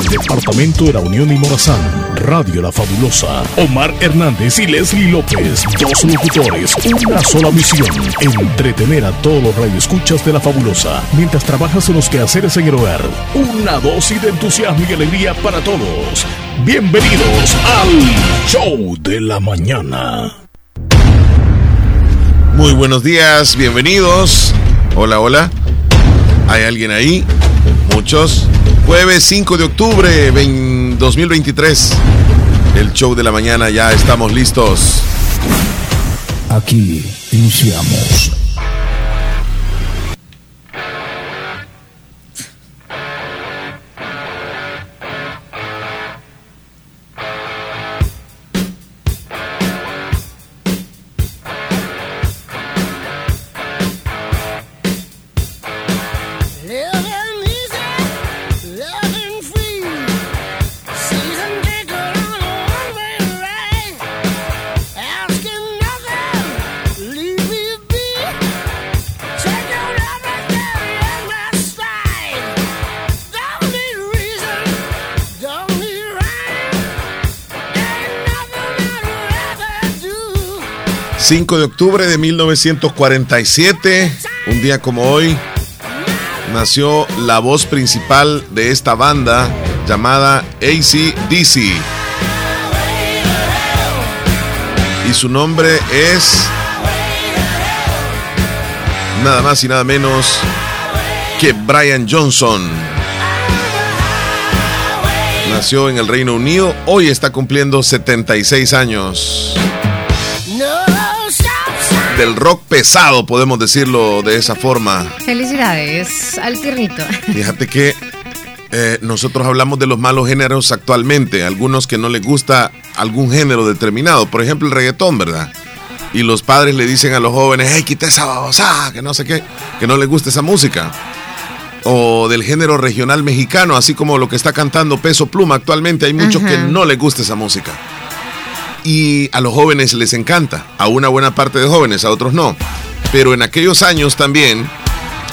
el departamento de la Unión y Morazán. Radio La Fabulosa. Omar Hernández y Leslie López. Dos locutores. Una sola misión. Entretener a todos los radioescuchas de La Fabulosa. Mientras trabajas en los quehaceres en el hogar. Una dosis de entusiasmo y alegría para todos. Bienvenidos al Show de la Mañana. Muy buenos días, bienvenidos. Hola, hola. ¿Hay alguien ahí? Muchos. Jueves 5 de octubre 2023. El show de la mañana, ya estamos listos. Aquí iniciamos de octubre de 1947, un día como hoy, nació la voz principal de esta banda llamada ACDC. Y su nombre es nada más y nada menos que Brian Johnson. Nació en el Reino Unido, hoy está cumpliendo 76 años del rock pesado, podemos decirlo de esa forma. Felicidades al tiernito. Fíjate que eh, nosotros hablamos de los malos géneros actualmente, algunos que no les gusta algún género determinado, por ejemplo el reggaetón, ¿verdad? Y los padres le dicen a los jóvenes, hey, quita esa babosa, que no sé qué, que no les gusta esa música. O del género regional mexicano, así como lo que está cantando Peso Pluma actualmente, hay muchos que no les gusta esa música y a los jóvenes les encanta, a una buena parte de jóvenes, a otros no. Pero en aquellos años también,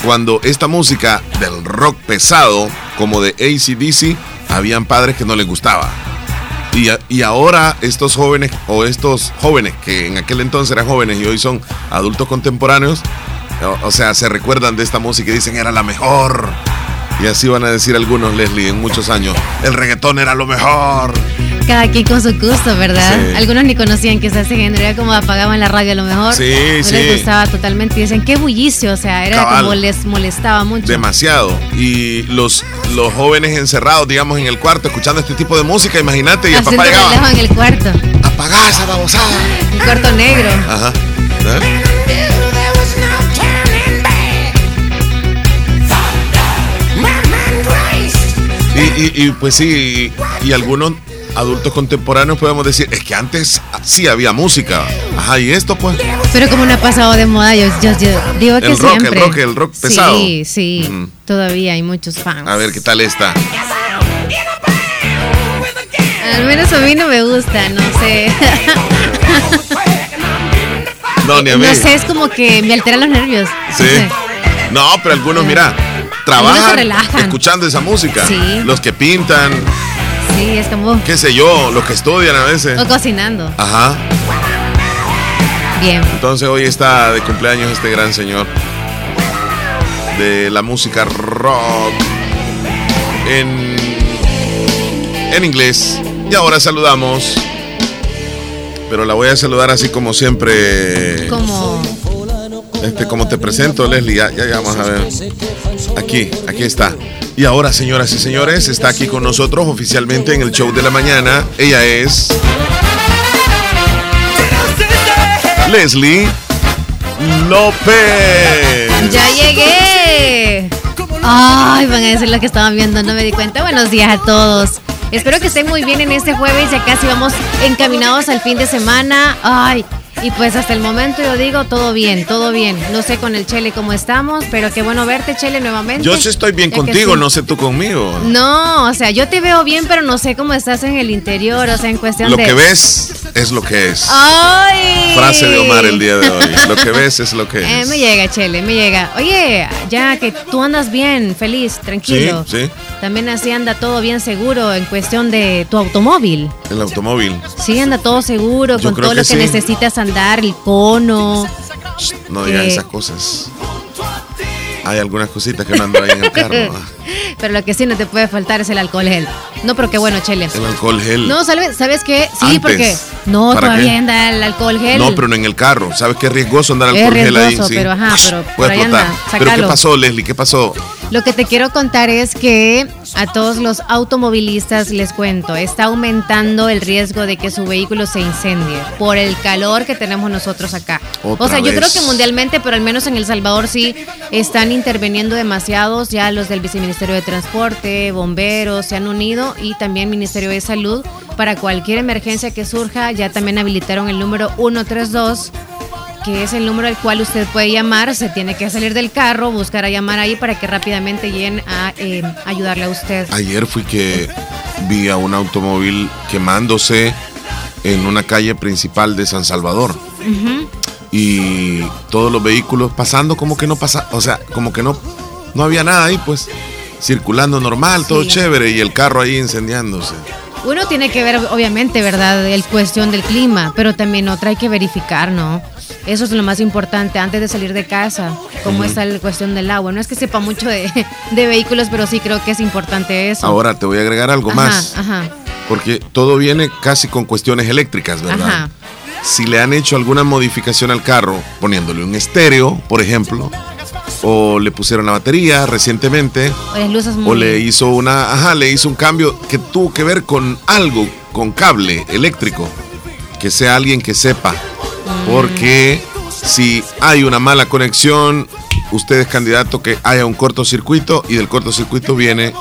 cuando esta música del rock pesado, como de ACDC, habían padres que no les gustaba. Y, y, ahora estos jóvenes, o estos jóvenes que en aquel entonces eran jóvenes y hoy son adultos contemporáneos, o, o sea, se recuerdan de esta música y dicen era la mejor. Y así van a decir algunos, Leslie, en muchos años. El reggaetón era lo mejor. Cada quien con su gusto, ¿verdad? Algunos ni conocían que se hace género, era como apagaban la radio a lo mejor. Sí, no les gustaba totalmente. Y dicen, qué bullicio, o sea, era como les molestaba mucho. Demasiado. Y los, los jóvenes encerrados, digamos, en el cuarto, escuchando este tipo de música, imagínate, y el papá llegaba. en el cuarto. Apagá esa babosada. El cuarto negro. Ajá. ¿Eh? Y, y, pues sí, y, algunos adultos contemporáneos podemos decir, es que antes sí había música. Ajá, y esto pues. Pero como no ha pasado de moda, yo, digo que el rock, siempre. El rock, el rock pesado. Sí, sí, todavía hay muchos fans. A ver, ¿qué tal está? Al menos a mí no me gusta, no sé. No, ni a mí. No sé, es como que me alteran los nervios. Sí. No, pero algunos, mira, trabajan escuchando esa música. Sí. Los que pintan. Sí, es como. Qué sé yo, los que estudian a veces. O cocinando. Ajá. Bien. Entonces hoy está de cumpleaños este gran señor de la música rock en, en inglés. Y ahora saludamos. Pero la voy a saludar así como siempre. Como. Este, como te presento, Leslie, ya, ya, ya vamos a ver. Aquí, aquí está. Y ahora, señoras y señores, está aquí con nosotros oficialmente en el show de la mañana. Ella es. Leslie López. ¡Ya llegué! Ay, van a decir lo que estaban viendo, no me di cuenta. Buenos días a todos. Espero que estén muy bien en este jueves, ya casi vamos encaminados al fin de semana. Ay, y pues hasta el momento yo digo todo bien, todo bien. No sé con el Chele cómo estamos, pero qué bueno verte, Chele, nuevamente. Yo sí estoy bien contigo, sí. no sé tú conmigo. No, o sea, yo te veo bien, pero no sé cómo estás en el interior, o sea, en cuestión lo de. Lo que ves es lo que es. ¡Ay! Frase de Omar el día de hoy. Lo que ves es lo que es. Eh, me llega, Chele, me llega. Oye, ya que tú andas bien, feliz, tranquilo. Sí, sí. También así anda todo bien seguro en cuestión de tu automóvil. El automóvil. Sí, anda todo seguro, con todo lo que necesitas andar, el cono. No digas eh, esas cosas. Hay algunas cositas que no andan ahí en el carro. pero lo que sí no te puede faltar es el alcohol gel. No, pero qué bueno, Chele. El alcohol gel. No, ¿sabes, ¿sabes qué? Sí, porque. No, todavía anda el alcohol gel. No, pero no en el carro. ¿Sabes qué riesgoso andar alcohol gel ahí? Sí. Pero ajá, pero. Puede Pero ¿qué pasó, Leslie? ¿Qué pasó? Lo que te quiero contar es que a todos los automovilistas les cuento, está aumentando el riesgo de que su vehículo se incendie por el calor que tenemos nosotros acá. o sea, yo creo que mundialmente, pero al menos en El Salvador sí están interviniendo demasiados, ya los del Viceministerio de Transporte, bomberos se han unido y también Ministerio de Salud para cualquier emergencia que surja, ya también habilitaron el número 132 que es el número al cual usted puede llamar, se tiene que salir del carro, buscar a llamar ahí para que rápidamente lleguen a eh, ayudarle a usted. Ayer fui que vi a un automóvil quemándose en una calle principal de San Salvador. Y todos los vehículos pasando como que no pasa, o sea, como que no, no había nada ahí, pues circulando normal, todo chévere y el carro ahí incendiándose. Uno tiene que ver, obviamente, ¿verdad?, el cuestión del clima, pero también otra hay que verificar, ¿no? Eso es lo más importante antes de salir de casa, cómo está la cuestión del agua. No es que sepa mucho de, vehículos, pero sí creo que es importante eso. Ahora te voy a agregar algo más. Ajá. Porque todo viene casi con cuestiones eléctricas, ¿verdad? Ajá. Si le han hecho alguna modificación al carro, poniéndole un estéreo, por ejemplo, o le pusieron la batería recientemente, o, le hizo una, ajá, le hizo un cambio que tuvo que ver con algo, con cable eléctrico, que sea alguien que sepa porque si hay una mala conexión, usted es candidato que haya un cortocircuito y del cortocircuito viene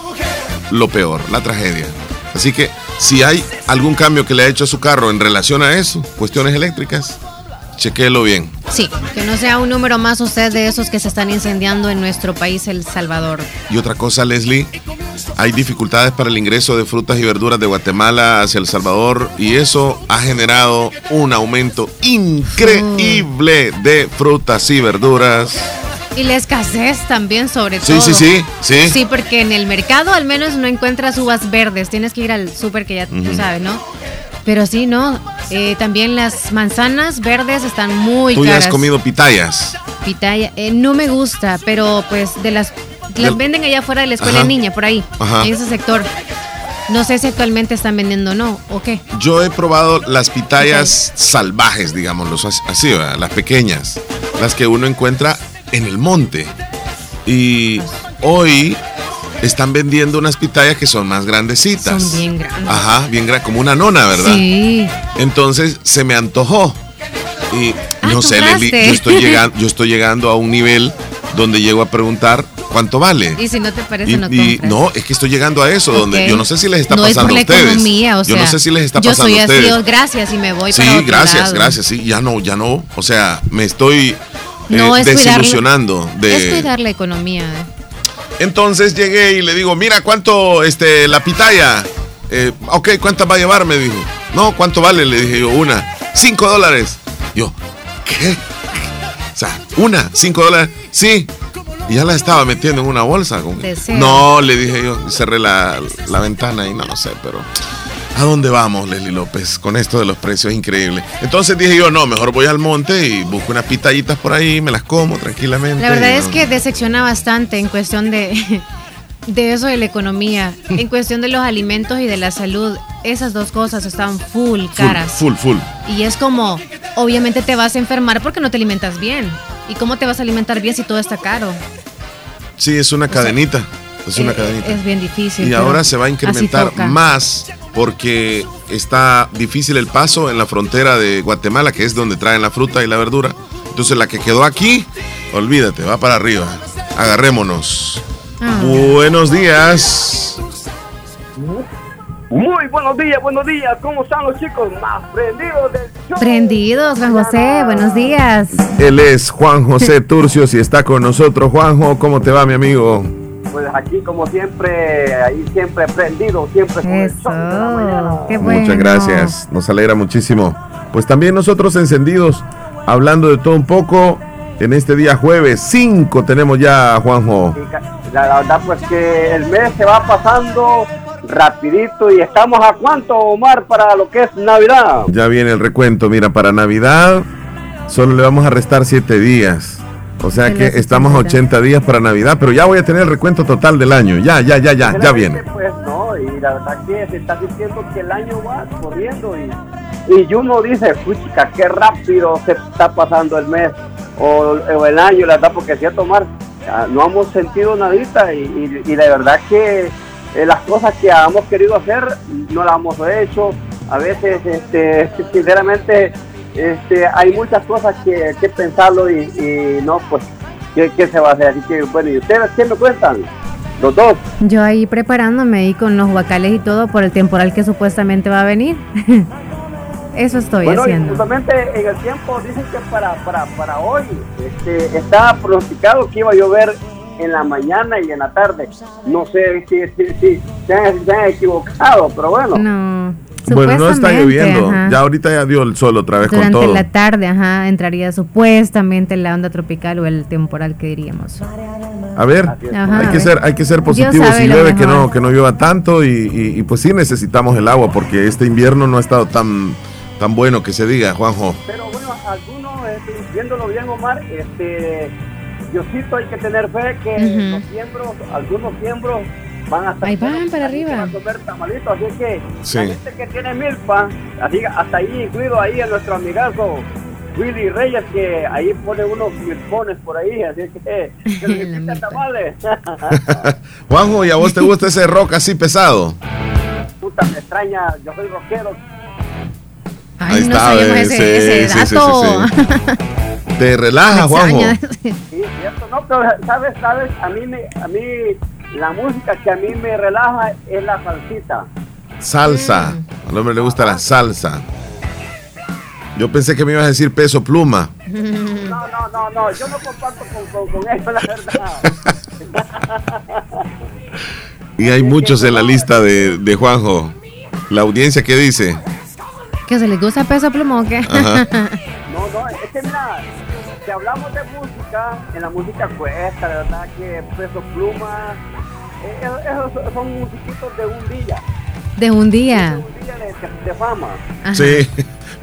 lo peor, la tragedia. Así que si hay algún cambio que le ha hecho a su carro en relación a eso, cuestiones eléctricas, chequéelo bien. Sí, que no sea un número más usted de esos que se están incendiando en nuestro país, El Salvador. Y otra cosa, Leslie, hay dificultades para el ingreso de frutas y verduras de Guatemala hacia El Salvador y eso ha generado un aumento increíble de frutas y verduras. Y la escasez también, sobre todo. Sí, sí, sí, sí. Porque en el mercado al menos no encuentras uvas verdes. Tienes que ir al súper que ya tú sabes, ¿no? Pero sí, ¿no? Eh, también las manzanas verdes están muy ¿Tú ya has comido pitayas? Pitaya, eh, no me gusta, pero pues de las... Las venden allá afuera de la escuela de niña, por ahí, en ese sector. No sé si actualmente están vendiendo o no, ¿o qué? Yo he probado las pitayas salvajes, digámoslo así, las pequeñas, las que uno encuentra en el monte. Y hoy están vendiendo unas pitayas que son más grandecitas. Son bien grandes. Ajá, bien grandes, como una nona, ¿verdad? Sí. Entonces se me antojó. Y ah, no sé, Leli, yo estoy, llegando, yo estoy llegando a un nivel donde llego a preguntar cuánto vale. Y si no te parece, no y, No, es que estoy llegando a eso, donde yo no sé si les está pasando a ustedes. yo no sé si les está pasando a ustedes. Yo soy así, gracias y me voy Sí, gracias, gracias, sí, ya no, ya no. O sea, me estoy eh, desilusionando. de... Es cuidar la economía. Eh. Entonces llegué y le digo, mira, ¿cuánto este, la pitaya? Eh, ok, ¿cuántas va a llevar? Me dijo. No, ¿cuánto vale? Le dije yo, una. Cinco dólares. Yo, ¿qué? O sea, una, cinco dólares. Sí. Y ya la estaba metiendo en una bolsa. No, le dije yo, cerré la, la ventana y no, no sé, pero... ¿A dónde vamos, Leslie López? Con esto de los precios increíbles. Entonces dije yo, no, mejor voy al monte y busco unas pitallitas por ahí, me las como tranquilamente. La verdad es que decepciona bastante en cuestión de, de eso de la economía, en cuestión de los alimentos y de la salud. Esas dos cosas están full caras. Full, full, Y es como, obviamente te vas a enfermar porque no te alimentas bien. ¿Y cómo te vas a alimentar bien si todo está caro? Sí, es una cadenita. Es una eh, cadenita. Es bien difícil. Y ahora se va a incrementar más porque está difícil el paso en la frontera de Guatemala, que es donde traen la fruta y la verdura. Entonces la que quedó aquí, olvídate, va para arriba. Agarrémonos. Ah. Buenos días. Muy buenos días, buenos días. ¿Cómo están los chicos? Más prendidos del show. Prendidos, Juan José. Buenos días. Él es Juan José Turcios y está con nosotros. Juanjo, ¿cómo te va, mi amigo? Pues aquí como siempre, ahí siempre prendido, siempre con el Qué bueno. Muchas gracias, nos alegra muchísimo. Pues también nosotros encendidos, hablando de todo un poco, en este día jueves 5 tenemos ya, Juanjo. la, verdad pues que el mes se va pasando rapidito y estamos a cuánto, Omar, para lo que es Navidad. Ya viene el recuento, mira, para Navidad solo le vamos a restar siete días. O sea que estamos a 80 días para Navidad, pero ya voy a tener el recuento total del año. Ya, ya, ya, ya, ya viene. Pues no, y la verdad que se está diciendo que el año va corriendo y, y uno dice, puchica, qué rápido se está pasando el mes o, el año, la verdad, porque si a tomar, no hemos sentido nadita y, y, la verdad que eh, las cosas que hemos querido hacer no las hemos hecho. A veces, este, sinceramente, este, hay muchas cosas que, que pensarlo y, no, pues, ¿qué, se va a hacer? Así que, bueno, ¿y ustedes qué me cuentan? Los dos. Yo ahí preparándome ahí con los guacales y todo por el temporal que supuestamente va a venir. Eso estoy bueno, haciendo. Justamente en el tiempo dicen que para, para, para hoy este, está pronosticado que iba a llover en la mañana y en la tarde. No sé si, si, si se, han, se, han, equivocado, pero bueno. No. Bueno, no está lloviendo. Ya ahorita ya dio el sol otra vez Durante con todo. la tarde, ajá, entraría supuestamente la onda tropical o el temporal que diríamos. A ver, hay que ser, hay que ser positivos si llueve que no, que no llueva tanto y, y, pues sí necesitamos el agua porque este invierno no ha estado tan, tan bueno que se diga, Juanjo. Pero bueno, algunos, este, viéndolo bien, Omar, este, Diosito hay que tener fe que los miembros, algunos miembros van a estar Ahí van para arriba. a comer tamalitos, así que la gente que tiene milpa, así hasta ahí incluido ahí a nuestro amigazo Willy Reyes que ahí pone unos milpones por ahí, así que que tamales. Juanjo, ¿y a vos te gusta ese rock así pesado? Puta, me extraña, yo soy rockero. Ay, ahí no está, ese, ese dato. te relaja, Juanjo. Sí, cierto, no, pero sabes, sabes, a mí me, a mí la música que a mí me relaja es la salsita. Salsa. Al hombre le gusta la salsa. Yo pensé que me ibas a decir peso pluma. No, no, no, no. Yo no comparto con, con, eso, la verdad. y hay muchos en la lista de, de Juanjo. La audiencia, ¿qué dice? ¿Que se les gusta peso pluma o qué? no, no, es que mira, si hablamos de música, en la música cuesta, de verdad que peso pluma, esos son musiquitos de un día. De un día. De un día de, fama. Sí,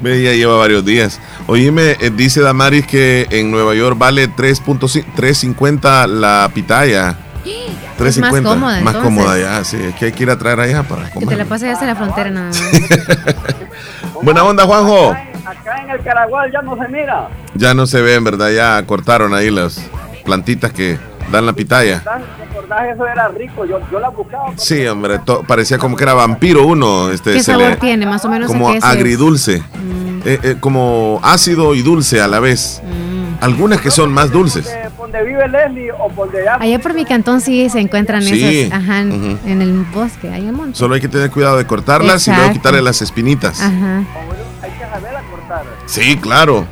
ya lleva varios días. Oíme, eh, dice Damaris que en Nueva York vale 3.50 la pitaya. 350. más cómoda. Más cómoda ya, sí. Es que hay que ir a traer allá para comer. Que te la pases hasta la frontera nada más. Buena onda, Juanjo. Acá en el Caragual ya no se mira. Ya no se ven, ¿verdad? Ya cortaron ahí las plantitas que dan la pitaya. Eso era rico, yo, yo la buscaba. Sí, hombre, parecía como que era vampiro uno. Este, ¿Qué sabor tiene? Más o menos. Como agridulce. Mm. Eh, eh, como ácido y dulce a la vez. Mm. Algunas que son más dulces. Donde vive Leslie o donde allá. por mi cantón sí se encuentran esas. Ajá, en el bosque, hay un montón. Solo hay que tener cuidado de cortarlas y luego quitarle las espinitas. Ajá. hay que saber cortar. Sí, claro.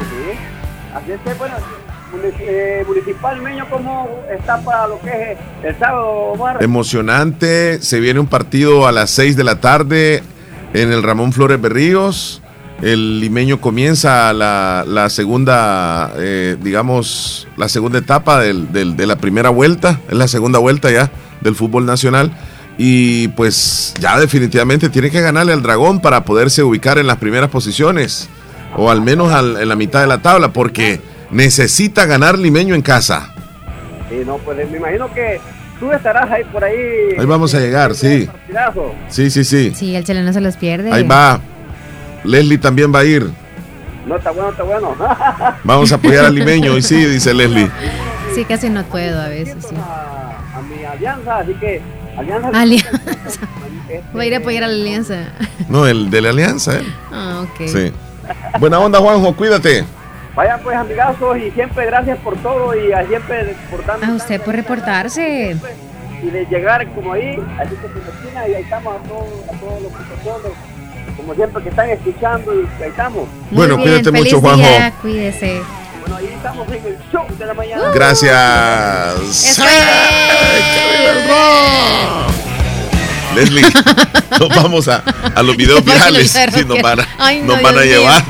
Sí, sí. Así es que, bueno, eh, municipal Meño, ¿cómo está para lo que es el sábado, Emocionante, se viene un partido a las 6 de la tarde en el Ramón Flores Berríos. El limeño comienza la, segunda, eh, digamos, la segunda etapa del, de la primera vuelta, es la segunda vuelta ya del fútbol nacional. Y pues ya definitivamente tiene que ganarle al dragón para poderse ubicar en las primeras posiciones, o al menos en la mitad de la tabla, porque necesita ganar Limeño en casa. Sí, no, pues me imagino que tú estarás ahí por ahí. Ahí vamos a llegar, sí. Sí, sí, sí. Sí, el chileno se los pierde. Ahí va. Leslie también va a ir. No, está bueno, está bueno. Vamos a apoyar al limeño y sí, dice Leslie. Sí, casi no puedo a veces, sí. A, mi alianza, así que alianza. Alianza. Voy a ir a apoyar a la alianza. No, el de la alianza, ¿eh? Ah, ok. Sí. Buena onda, Juanjo, cuídate. Vayan pues amigazos y siempre gracias por todo y a siempre por tanto. A usted por reportarse. Y de llegar como ahí, así que se esquina y ahí estamos a todos, a todos los que como siempre que están escuchando y ahí estamos. bueno, cuídate mucho Juanjo. cuídese. Bueno, ahí estamos en el show de la mañana. Gracias. Leslie, nos vamos a, a los videos virales. Si nos van a, nos van a llevar.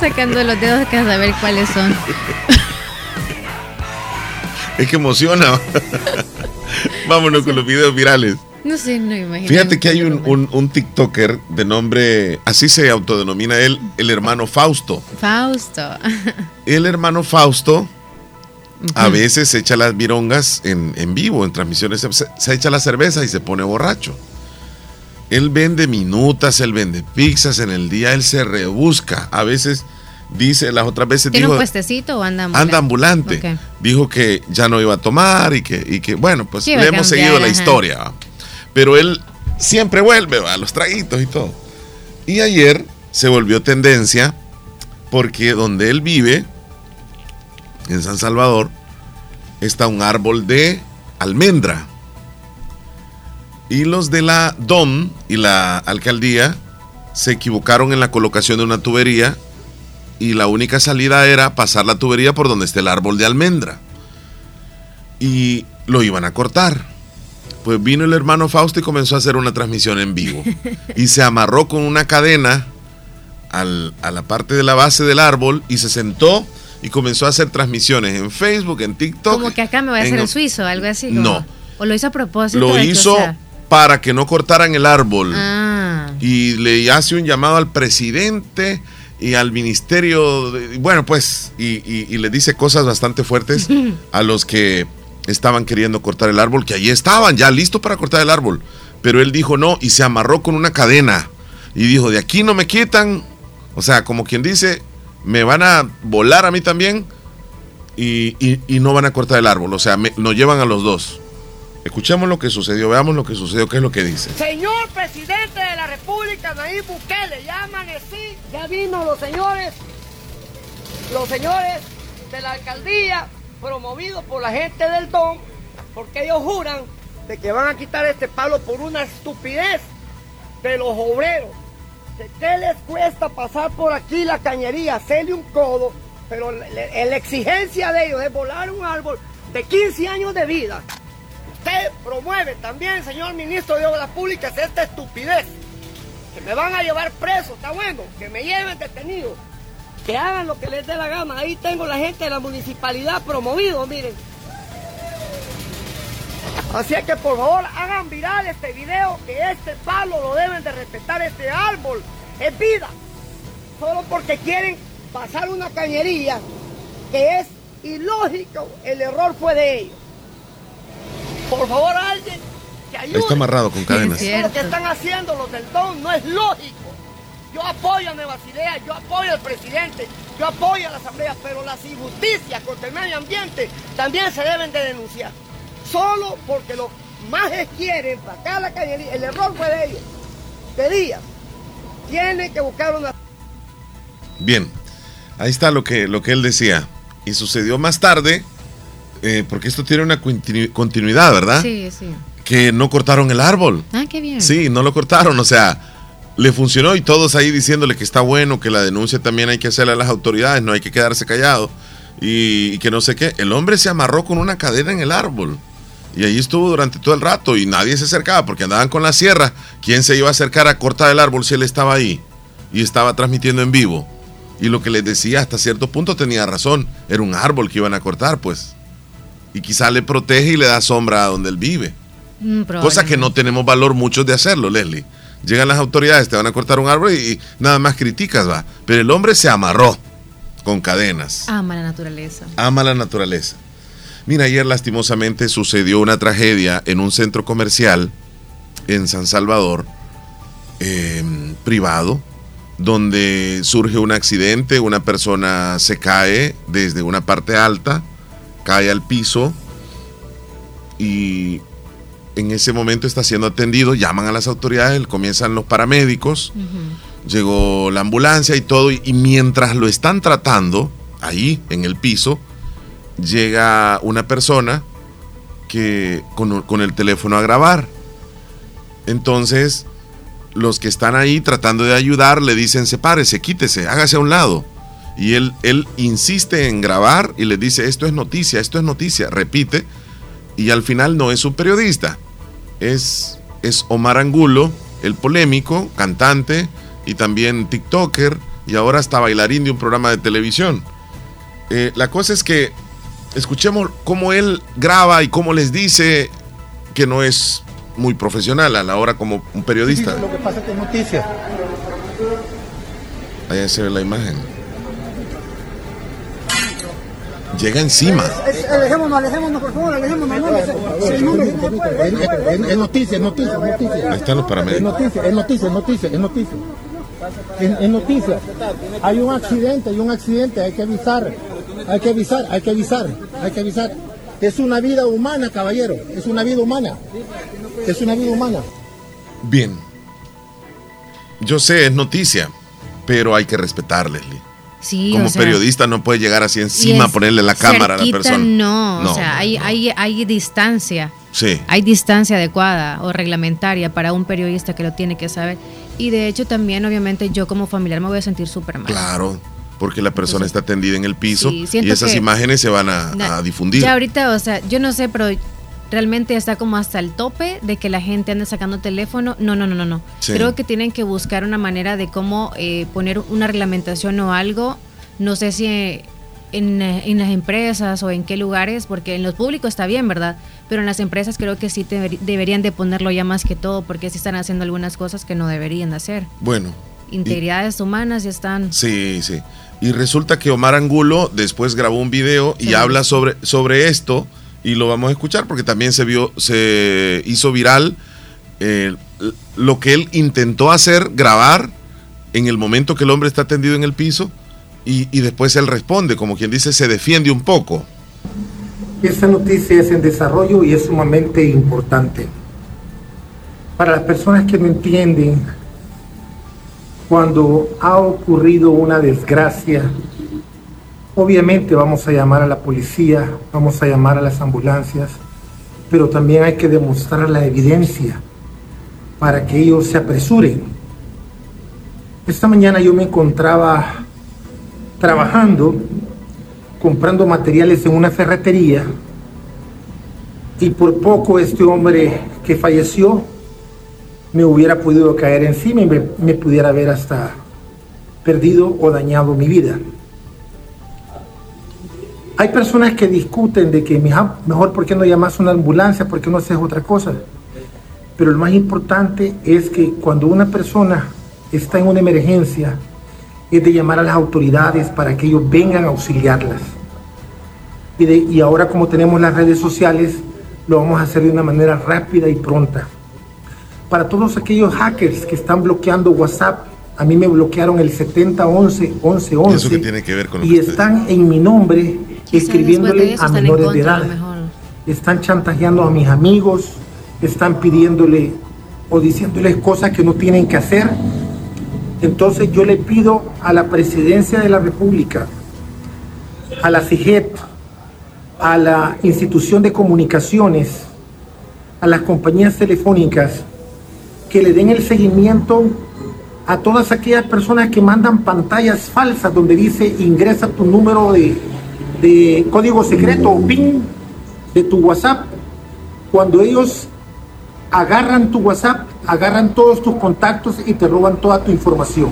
Sacando los dedos para saber cuáles son. Es que emociona. Vámonos con los videos virales. No sé, no imagino. Fíjate que hay un, un, TikToker de nombre, así se autodenomina él, el hermano Fausto. Fausto. El hermano Fausto a veces se echa las virongas en, en vivo, en transmisiones, se, se, echa la cerveza y se pone borracho. Él vende minutas, él vende pizzas en el día, él se rebusca. A veces dice, las otras veces ¿Tiene dijo... un puestecito o anda ambulante? Anda ambulante. Dijo que ya no iba a tomar y que, y que bueno, pues le hemos seguido la historia. Pero él siempre vuelve a los traguitos y todo. Y ayer se volvió tendencia porque donde él vive, en San Salvador, está un árbol de almendra. Y los de la DOM y la alcaldía se equivocaron en la colocación de una tubería y la única salida era pasar la tubería por donde está el árbol de almendra. Y lo iban a cortar. Pues vino el hermano Fausto y comenzó a hacer una transmisión en vivo. Y se amarró con una cadena al, a la parte de la base del árbol y se sentó y comenzó a hacer transmisiones en Facebook, en TikTok. Como que acá me voy a hacer el suizo, algo así. No. O lo hizo a propósito. Lo hizo para que no cortaran el árbol. Ah. Y le hace un llamado al presidente y al ministerio. De, bueno, pues, y, y, y, le dice cosas bastante fuertes a los que estaban queriendo cortar el árbol, que allí estaban, ya listos para cortar el árbol. Pero él dijo no y se amarró con una cadena. Y dijo, de aquí no me quitan. O sea, como quien dice, me van a volar a mí también y, y, y no van a cortar el árbol. O sea, me, nos llevan a los dos. Escuchemos lo que sucedió, veamos lo que sucedió, qué es lo que dice. Señor presidente de la República, Nayib Bukele, llaman así, ya vino los señores, los señores de la alcaldía, promovidos por la gente del DON, porque ellos juran de que van a quitar este palo por una estupidez de los obreros. ¿De qué les cuesta pasar por aquí la cañería, hacerle un codo? Pero la, la exigencia de ellos es volar un árbol de 15 años de vida. Usted promueve también, señor ministro de Obras Públicas, esta estupidez. Que me van a llevar preso, está bueno, que me lleven detenido. Que hagan lo que les dé la gana. Ahí tengo la gente de la municipalidad promovido, miren. Así es que por favor hagan viral este video, que este palo lo deben de respetar, este árbol es vida. Solo porque quieren pasar una cañería que es ilógico, el error fue de ellos. Por favor alguien que ayude. Está amarrado con cadenas. Es lo que están haciendo los del DON, no es lógico. Yo apoyo a Nueva Ideas, yo apoyo al presidente, yo apoyo a la asamblea, pero las injusticias contra el medio ambiente también se deben de denunciar solo porque los majes quieren sacar la cañería. El error fue de ellos. De día. Tienen que buscar una. Bien, ahí está lo que, lo que él decía. Y sucedió más tarde, eh, porque esto tiene una continu continuidad, ¿verdad? Sí, sí. Que no cortaron el árbol. Ah, qué bien. Sí, no lo cortaron, o sea, le funcionó y todos ahí diciéndole que está bueno, que la denuncia también hay que hacerla a las autoridades, no hay que quedarse callado y, y que no sé qué. El hombre se amarró con una cadena en el árbol. Y ahí estuvo durante todo el rato y nadie se acercaba porque andaban con la sierra. ¿Quién se iba a acercar a cortar el árbol si él estaba ahí? Y estaba transmitiendo en vivo. Y lo que les decía hasta cierto punto tenía razón. Era un árbol que iban a cortar, pues. Y quizá le protege y le da sombra a donde él vive. Mm, Cosa que no tenemos valor muchos de hacerlo, Leslie. Llegan las autoridades, te van a cortar un árbol y, y nada más criticas, va. Pero el hombre se amarró con cadenas. Ama la naturaleza. Ama la naturaleza. Mira, ayer lastimosamente sucedió una tragedia en un centro comercial en San Salvador, eh, privado, donde surge un accidente, una persona se cae desde una parte alta, cae al piso y en ese momento está siendo atendido, llaman a las autoridades, comienzan los paramédicos, uh -huh. llegó la ambulancia y todo, y, y mientras lo están tratando, ahí en el piso, llega una persona que con, con, el teléfono a grabar. Entonces, los que están ahí tratando de ayudar le dicen, sepárese, quítese, hágase a un lado. Y él, él insiste en grabar y le dice, esto es noticia, esto es noticia, repite. Y al final no es un periodista, es, es Omar Angulo, el polémico, cantante y también TikToker y ahora hasta bailarín de un programa de televisión. Eh, la cosa es que escuchemos cómo él graba y cómo les dice que no es muy profesional a la hora como un periodista. Lo que pasa es que es noticia. Ahí se ve la imagen. Llega encima. Alejémonos, alejémonos, por favor, alejémonos. No, es, noticia, es noticia, es noticia. Ahí están los Es paramédicos. noticia, es noticia, es noticia, es noticia. Es, es noticia. Hay un accidente, hay un accidente, hay que avisar. Hay que avisar, hay que avisar, hay que avisar. Es una vida humana, caballero. Es una vida humana. Es una vida humana. Bien. Yo sé, es noticia, pero hay que respetar, Leslie. Sí, Como o sea, periodista no puedes llegar así encima, es ponerle la cámara a la persona. No, o sea, hay, hay, hay distancia. Sí. Hay distancia adecuada o reglamentaria para un periodista que lo tiene que saber. Y de hecho también, obviamente, yo como familiar me voy a sentir súper mal. Claro, porque la persona está tendida en el piso Sí, y esas imágenes se van a, Na- a difundir. Ya ahorita, o sea, yo no sé, pero realmente está como hasta el tope de que la gente ande sacando teléfono. No, no, no, no, no. Sí. Creo que tienen que buscar una manera de cómo eh, poner una reglamentación o algo. No sé si eh, en, eh, en las empresas o en qué lugares, porque en los públicos está bien, ¿verdad? Pero en las empresas creo que sí deber- deberían de ponerlo ya más que todo, porque sí están haciendo algunas cosas que no deberían de hacer. Bueno, Integridades humanas ya están. sí, sí. Y resulta que Omar Angulo después grabó un video y habla sobre, sobre esto y lo vamos a escuchar porque también se vio, se hizo viral eh, lo que él intentó hacer, grabar en el momento que el hombre está tendido en el piso y, y después él responde, como quien dice, se defiende un poco. Esta noticia es en desarrollo y es sumamente importante. Para las personas que no entienden, cuando ha ocurrido una desgracia, obviamente vamos a llamar a la policía, vamos a llamar a las ambulancias, pero también hay que demostrar la evidencia para que ellos se apresuren. Esta mañana yo me encontraba trabajando comprando materiales en una ferretería y por poco este hombre que falleció me hubiera podido caer encima y me, me pudiera haber hasta perdido o dañado mi vida. Hay personas que discuten de que "Mija, mejor por qué no llamas una ambulancia, por qué no haces otra cosa. Pero lo más importante es que cuando una persona está en una emergencia, es de llamar a las autoridades para que ellos vengan a auxiliarlas. Y, de- y ahora como tenemos las redes sociales, lo vamos a hacer de una manera rápida y pronta. Para todos aquellos hackers que están bloqueando WhatsApp, a mí me bloquearon el 7011 11 ¿Y eso qué tiene que ver con lo y que usted están en mi nombre De escribiéndole eso a menores de edad están chantajeando a mis amigos, están pidiéndole o diciéndoles cosas que no tienen que hacer. Entonces yo le pido a la presidencia de la República, a la CIGET, a la institución de comunicaciones, a las compañías telefónicas, que le den el seguimiento a todas aquellas personas que mandan pantallas falsas donde dice ingresa tu número de, de código secreto o PIN de tu WhatsApp. Cuando ellos agarran tu WhatsApp, agarran todos tus contactos y te roban toda tu información.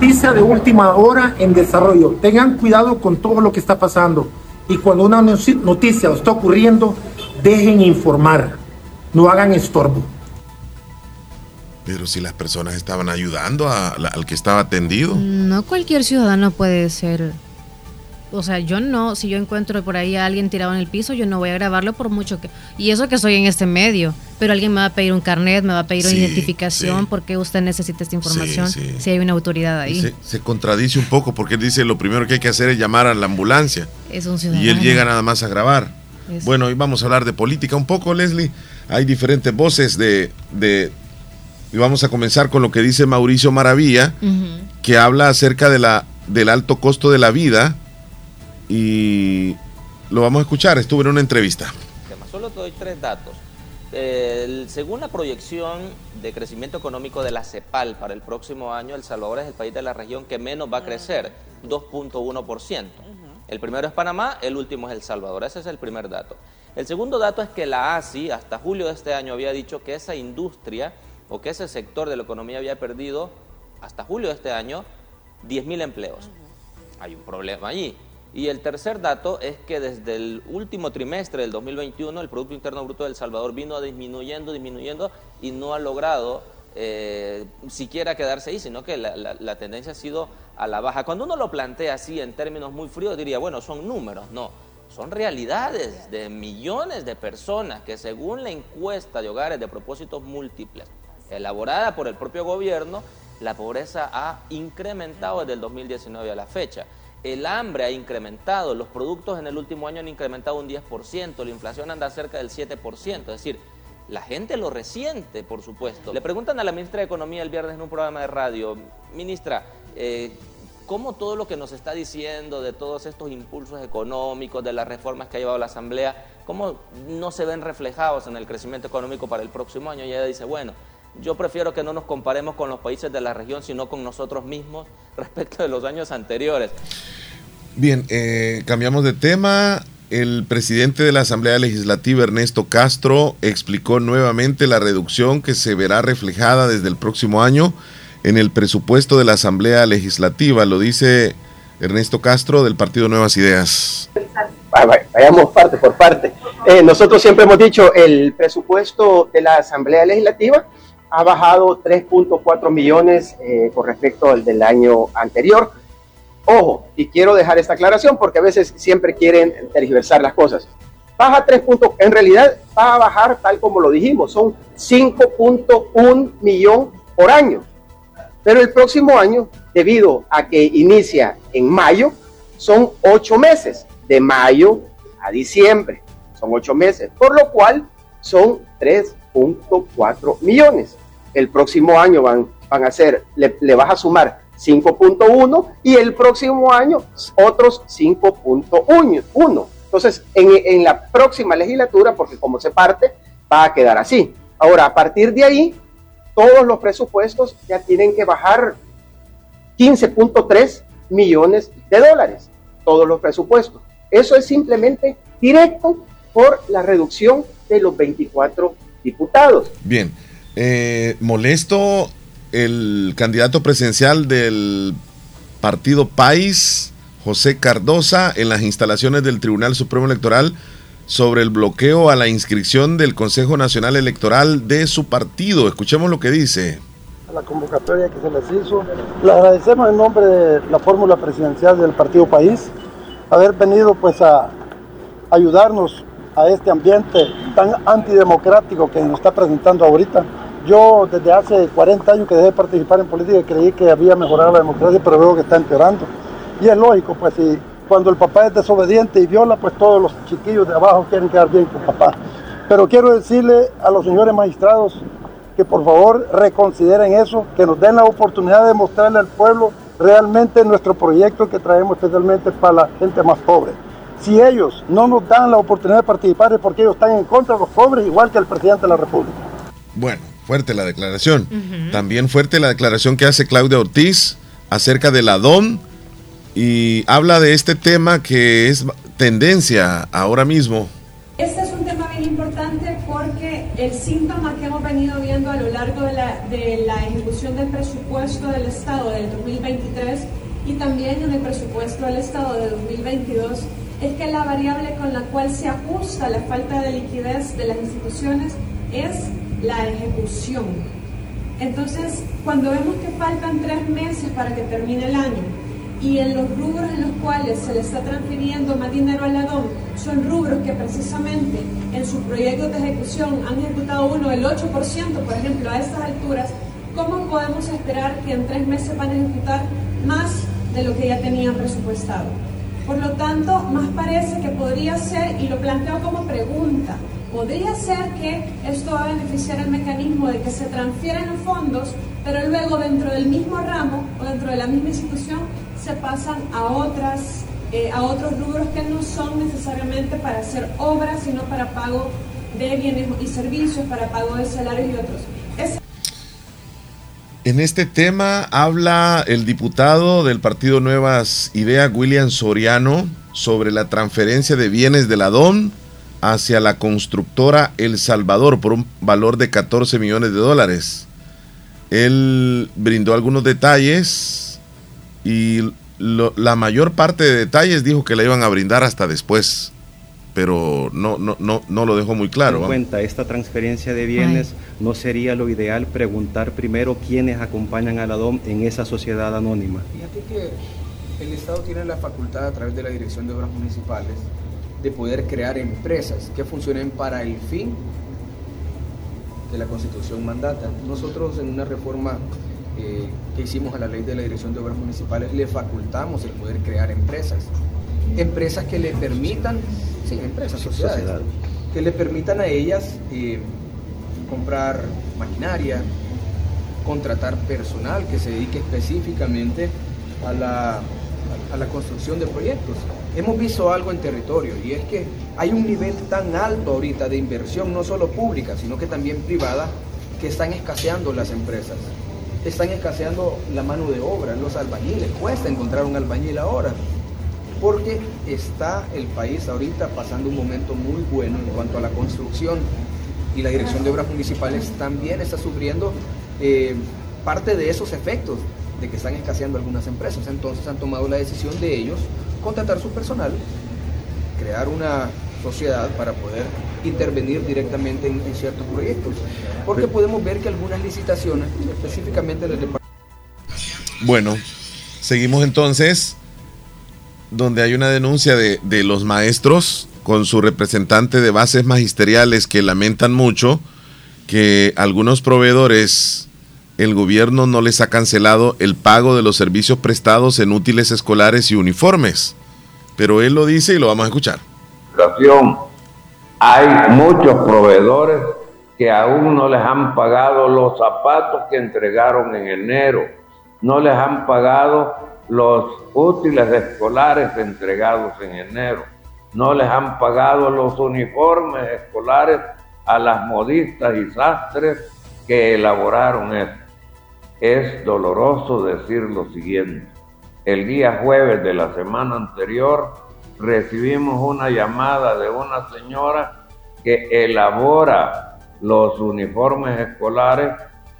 Noticia de última hora en desarrollo. Tengan cuidado con todo lo que está pasando. Y cuando una noticia está ocurriendo, dejen informar. No hagan estorbo. Pero si las personas estaban ayudando a- la- al que estaba tendido. No cualquier ciudadano puede ser. O sea, yo no, si yo encuentro por ahí a alguien tirado en el piso, yo no voy a grabarlo por mucho que... Y eso que soy en este medio, pero alguien me va a pedir un carnet, me va a pedir Sí, una identificación, sí. porque usted necesita esta información, Sí, si hay una autoridad ahí. Se, se contradice un poco porque él dice lo primero que hay que hacer es llamar a la ambulancia. Es un ciudadano. Y él llega nada más a grabar. Es- Bueno, hoy vamos a hablar de política un poco, Leslie. Hay diferentes voces de, de... Y vamos a comenzar con lo que dice Mauricio Maravilla, que habla acerca de la, del alto costo de la vida. Y lo vamos a escuchar. Estuvo en una entrevista. Solo te doy tres datos. El- según la proyección de crecimiento económico de la CEPAL para el próximo año, El Salvador es el país de la región que menos va a crecer, 2.1%. El primero es Panamá, el último es El Salvador. Ese es el primer dato. El segundo dato es que la ASI hasta julio de este año había dicho que esa industria o que ese sector de la economía había perdido hasta julio de este año 10.000 empleos. Hay un problema allí. Y el tercer dato es que desde el último trimestre del 2021 el Producto Interno Bruto del Salvador vino disminuyendo, disminuyendo y no ha logrado eh, siquiera quedarse ahí, sino que la, tendencia ha sido a la baja. Cuando uno lo plantea así en términos muy fríos, diría, bueno, son números, no, son realidades de millones de personas que según la encuesta de hogares de propósitos múltiples, elaborada por el propio gobierno, la pobreza ha incrementado desde el 2019 a la fecha. El hambre ha incrementado, los productos en el último año han incrementado un 10%, la inflación anda cerca del 7%, es decir, la gente lo resiente, por supuesto. Le preguntan a la ministra de Economía el viernes en un programa de radio, ministra, eh, ¿cómo todo lo que nos está diciendo de todos estos impulsos económicos, de las reformas que ha llevado la Asamblea, cómo no se ven reflejados en el crecimiento económico para el próximo año? Y ella dice, bueno, yo prefiero que no nos comparemos con los países de la región, sino con nosotros mismos respecto de los años anteriores. Bien, eh, cambiamos de tema. El presidente de la Asamblea Legislativa, Ernesto Castro, explicó nuevamente la reducción que se verá reflejada desde el próximo año en el presupuesto de la Asamblea Legislativa. Lo dice Ernesto Castro del Partido Nuevas Ideas. Ah, vayamos parte por parte. Eh, nosotros siempre hemos dicho el presupuesto de la Asamblea Legislativa ha bajado 3.4 millones eh, con respecto al del año anterior. Ojo, y quiero dejar esta aclaración porque a veces siempre quieren tergiversar las cosas. Baja 3 puntos, en realidad va a bajar tal como lo dijimos, son 5.1 millón por año. Pero el próximo año, debido a que inicia en mayo, son 8 meses, de mayo a diciembre, son 8 meses, por lo cual son 3.4 millones. El próximo año van, van a ser, le, le vas a sumar 5.1 y el próximo año otros 5.1. Entonces, en, en, la próxima legislatura, porque como se parte, va a quedar así. Ahora, a partir de ahí, todos los presupuestos ya tienen que bajar 15.3 millones de dólares, todos los presupuestos. Eso es simplemente directo por la reducción de los 24 diputados. Bien, eh, molesto el candidato presidencial del partido País, José Cardosa, en las instalaciones del Tribunal Supremo Electoral sobre el bloqueo a la inscripción del Consejo Nacional Electoral de su partido. Escuchemos lo que dice. La convocatoria que se les hizo. Le agradecemos en nombre de la fórmula presidencial del partido País haber venido pues a ayudarnos a este ambiente tan antidemocrático que nos está presentando ahorita yo desde hace 40 años que dejé de participar en política creí que había mejorado la democracia, pero veo que está empeorando. Y es lógico, pues si cuando el papá es desobediente y viola, pues todos los chiquillos de abajo quieren quedar bien con papá. Pero quiero decirle a los señores magistrados que por favor reconsideren eso, que nos den la oportunidad de mostrarle al pueblo realmente nuestro proyecto que traemos especialmente para la gente más pobre. Si ellos no nos dan la oportunidad de participar es porque ellos están en contra de los pobres, igual que el presidente de la República. Bueno, fuerte la declaración. También fuerte la declaración que hace Claudia Ortiz acerca de la DOM y habla de este tema que es tendencia ahora mismo. Este es un tema bien importante porque el síntoma que hemos venido viendo a lo largo de la, de la ejecución del presupuesto del Estado del 2023 y también en el presupuesto del Estado de 2022 es que la variable con la cual se ajusta la falta de liquidez de las instituciones es la ejecución. Entonces, cuando vemos que faltan tres meses para que termine el año y en los rubros en los cuales se le está transfiriendo más dinero al ladón son rubros que precisamente en sus proyectos de ejecución han ejecutado uno el 8%, por ejemplo, a estas alturas, ¿cómo podemos esperar que en tres meses van a ejecutar más de lo que ya tenían presupuestado? Por lo tanto, más parece que podría ser, y lo planteo como pregunta, Podría ser que esto va a beneficiar el mecanismo de que se transfieren los fondos, pero luego dentro del mismo ramo o dentro de la misma institución se pasan a otras eh, a otros rubros que no son necesariamente para hacer obras, sino para pago de bienes y servicios, para pago de salarios y otros. En este tema habla el diputado del Partido Nuevas Ideas, William Soriano, sobre la transferencia de bienes de la DON hacia la constructora El Salvador por un valor de 14 millones de dólares. Él brindó algunos detalles y la mayor parte de detalles dijo que la iban a brindar hasta después, pero no, no, no, no lo dejó muy claro. cuenta esta transferencia de bienes, ¿no sería lo ideal preguntar primero quiénes acompañan a la DOM en esa sociedad anónima? Fíjate que el Estado tiene la facultad a través de la Dirección de Obras Municipales de poder crear empresas que funcionen para el fin que la Constitución mandata. Nosotros en una reforma eh, que hicimos a la ley de la Dirección de Obras Municipales le facultamos el poder crear empresas. Empresas que le permitan, sí, empresas, sociedades, Sociedades. que le permitan a ellas eh, comprar maquinaria, contratar personal que se dedique específicamente a la, a la construcción de proyectos. Hemos visto algo en territorio y es que hay un nivel tan alto ahorita de inversión, no solo pública, sino que también privada, que están escaseando las empresas. Están escaseando la mano de obra, los albañiles. Cuesta encontrar un albañil ahora porque está el país ahorita pasando un momento muy bueno en cuanto a la construcción y la Dirección de Obras Municipales también está sufriendo eh, parte de esos efectos de que están escaseando algunas empresas. Entonces han tomado la decisión de ellos contratar su personal, crear una sociedad para poder intervenir directamente en, en ciertos proyectos. Porque podemos ver que algunas licitaciones, específicamente del departamento Bueno, seguimos entonces donde hay una denuncia de, de los maestros con su representante de bases magisteriales que lamentan mucho que algunos proveedores, el gobierno no les ha cancelado el pago de los servicios prestados en útiles escolares y uniformes. Pero él lo dice y lo vamos a escuchar. Hay muchos proveedores que aún no les han pagado los zapatos que entregaron en enero, no les han pagado los útiles escolares entregados en enero, no les han pagado los uniformes escolares a las modistas y sastres que elaboraron esto. Es doloroso decir lo siguiente. El día jueves de la semana anterior recibimos una llamada de una señora que elabora los uniformes escolares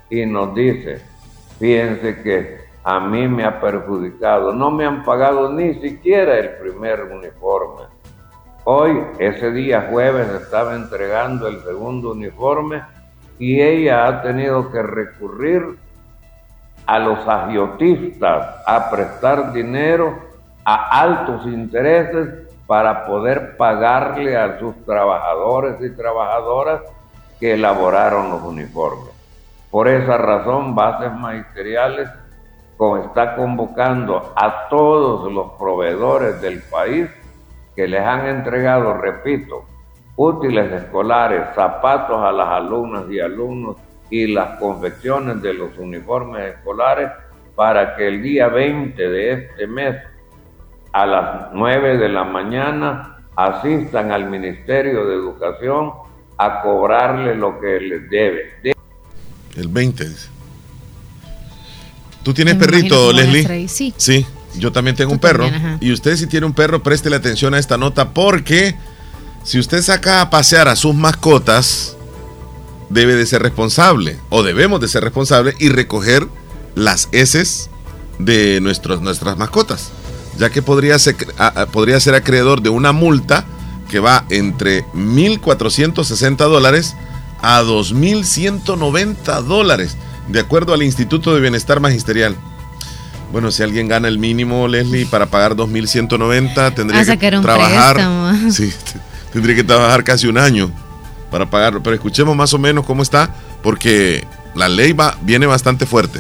y nos dice, fíjense que a mí me ha perjudicado, no me han pagado ni siquiera el primer uniforme. Hoy, ese día jueves, estaba entregando el segundo uniforme y ella ha tenido que recurrir a los agiotistas a prestar dinero a altos intereses para poder pagarle a sus trabajadores y trabajadoras que elaboraron los uniformes. Por esa razón, Bases Magisteriales con- está convocando a todos los proveedores del país que les han entregado, repito, útiles escolares, zapatos a las alumnas y alumnos y las confecciones de los uniformes escolares para que el día 20 de este mes a las 9 de la mañana asistan al Ministerio de Educación a cobrarle lo que les debe. De- El 20. dice. ¿Tú tienes Me perrito, Leslie? sí. Sí, yo también tengo Tú un perro. también, y usted si tiene un perro, préstele atención a esta nota porque si usted saca a pasear a sus mascotas, debe de ser responsable o debemos de ser responsable y recoger las heces de nuestros, nuestras mascotas, ya que podría ser, podría ser acreedor de una multa que va entre 1.460 dólares a 2.190 dólares, de acuerdo al Instituto de Bienestar Magisterial. Bueno, si alguien gana el mínimo, Leslie, para pagar 2.190, tendría A sacar que trabajar. préstamo. Sí, t- tendría que trabajar casi un año para pagarlo. Pero escuchemos más o menos cómo está, porque la ley va, viene bastante fuerte.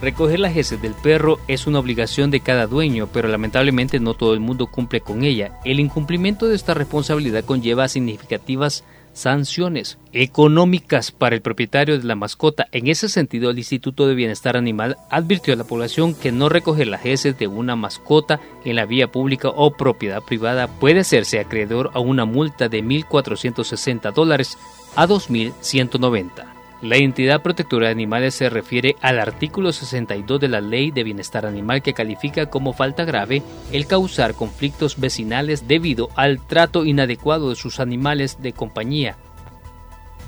Recoger las heces del perro es una obligación de cada dueño, pero lamentablemente no todo el mundo cumple con ella. El incumplimiento de esta responsabilidad conlleva significativas sanciones económicas para el propietario de la mascota. En ese sentido, el Instituto de Bienestar Animal advirtió a la población que no recoger las heces de una mascota en la vía pública o propiedad privada puede hacerse acreedor a una multa de 1.460 dólares a 2.190. La entidad protectora de animales se refiere al artículo 62 de la Ley de Bienestar Animal que califica como falta grave el causar conflictos vecinales debido al trato inadecuado de sus animales de compañía.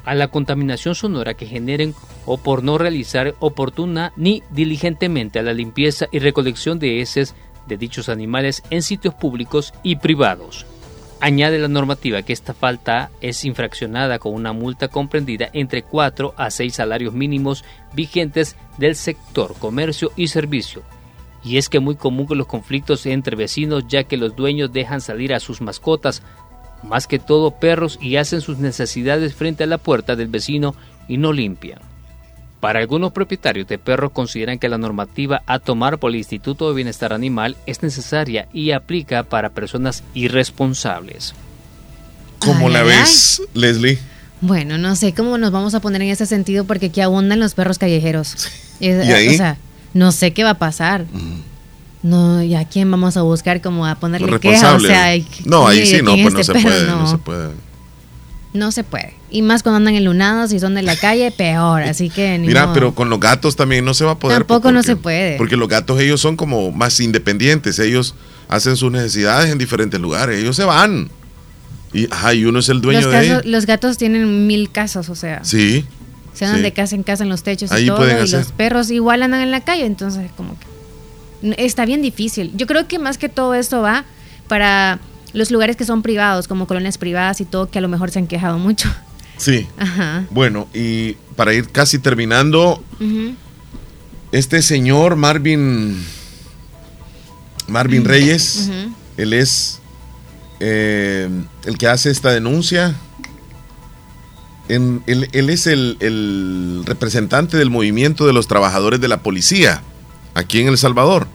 a la contaminación sonora que generen o por no realizar oportuna ni diligentemente la limpieza y recolección de heces de dichos animales en sitios públicos y privados. Añade la normativa que esta falta es infraccionada con una multa comprendida entre 4 a 6 salarios mínimos vigentes del sector comercio y servicio. Y es que muy común los conflictos entre vecinos ya que los dueños dejan salir a sus mascotas, más que todo perros, y hacen sus necesidades frente a la puerta del vecino y no limpian. Para algunos propietarios de perros consideran que la normativa a tomar por el Instituto de Bienestar Animal es necesaria y aplica para personas irresponsables. ¿Cómo la ves, Leslie? Bueno, no sé cómo nos vamos a poner en ese sentido porque aquí abundan los perros callejeros. ¿Y ahí? O sea, no sé qué va a pasar. No, ¿y a quién vamos a buscar como a ponerle queja? O sea, no, ahí sí, no, ¿quién pues no es se este puede, no No. se puede. No se puede. Y más cuando andan enlunados y son de la calle, peor. Así que ni Mira, modo. pero con los gatos también no se va a poder. Tampoco porque- no se puede. Porque los gatos ellos son como más independientes, ellos hacen sus necesidades en diferentes lugares, ellos se van. Y, ajá, y uno es el dueño los, de casos- ellos. los gatos tienen mil casos, o sea. Sí. Se andan sí. de casa en casa en los techos Ahí y todo. pueden Y hacer. los perros igual andan en la calle, entonces como que está bien difícil. Yo creo que más que todo esto va para los lugares que son privados, como colonias privadas y todo, que a lo mejor se han quejado mucho. Sí. Ajá. Bueno, y para ir casi terminando, este señor Marvin Marvin Reyes, Ujú. él es eh, el que hace esta denuncia. En- él, él es el, el representante del movimiento de los trabajadores de la policía aquí en El Salvador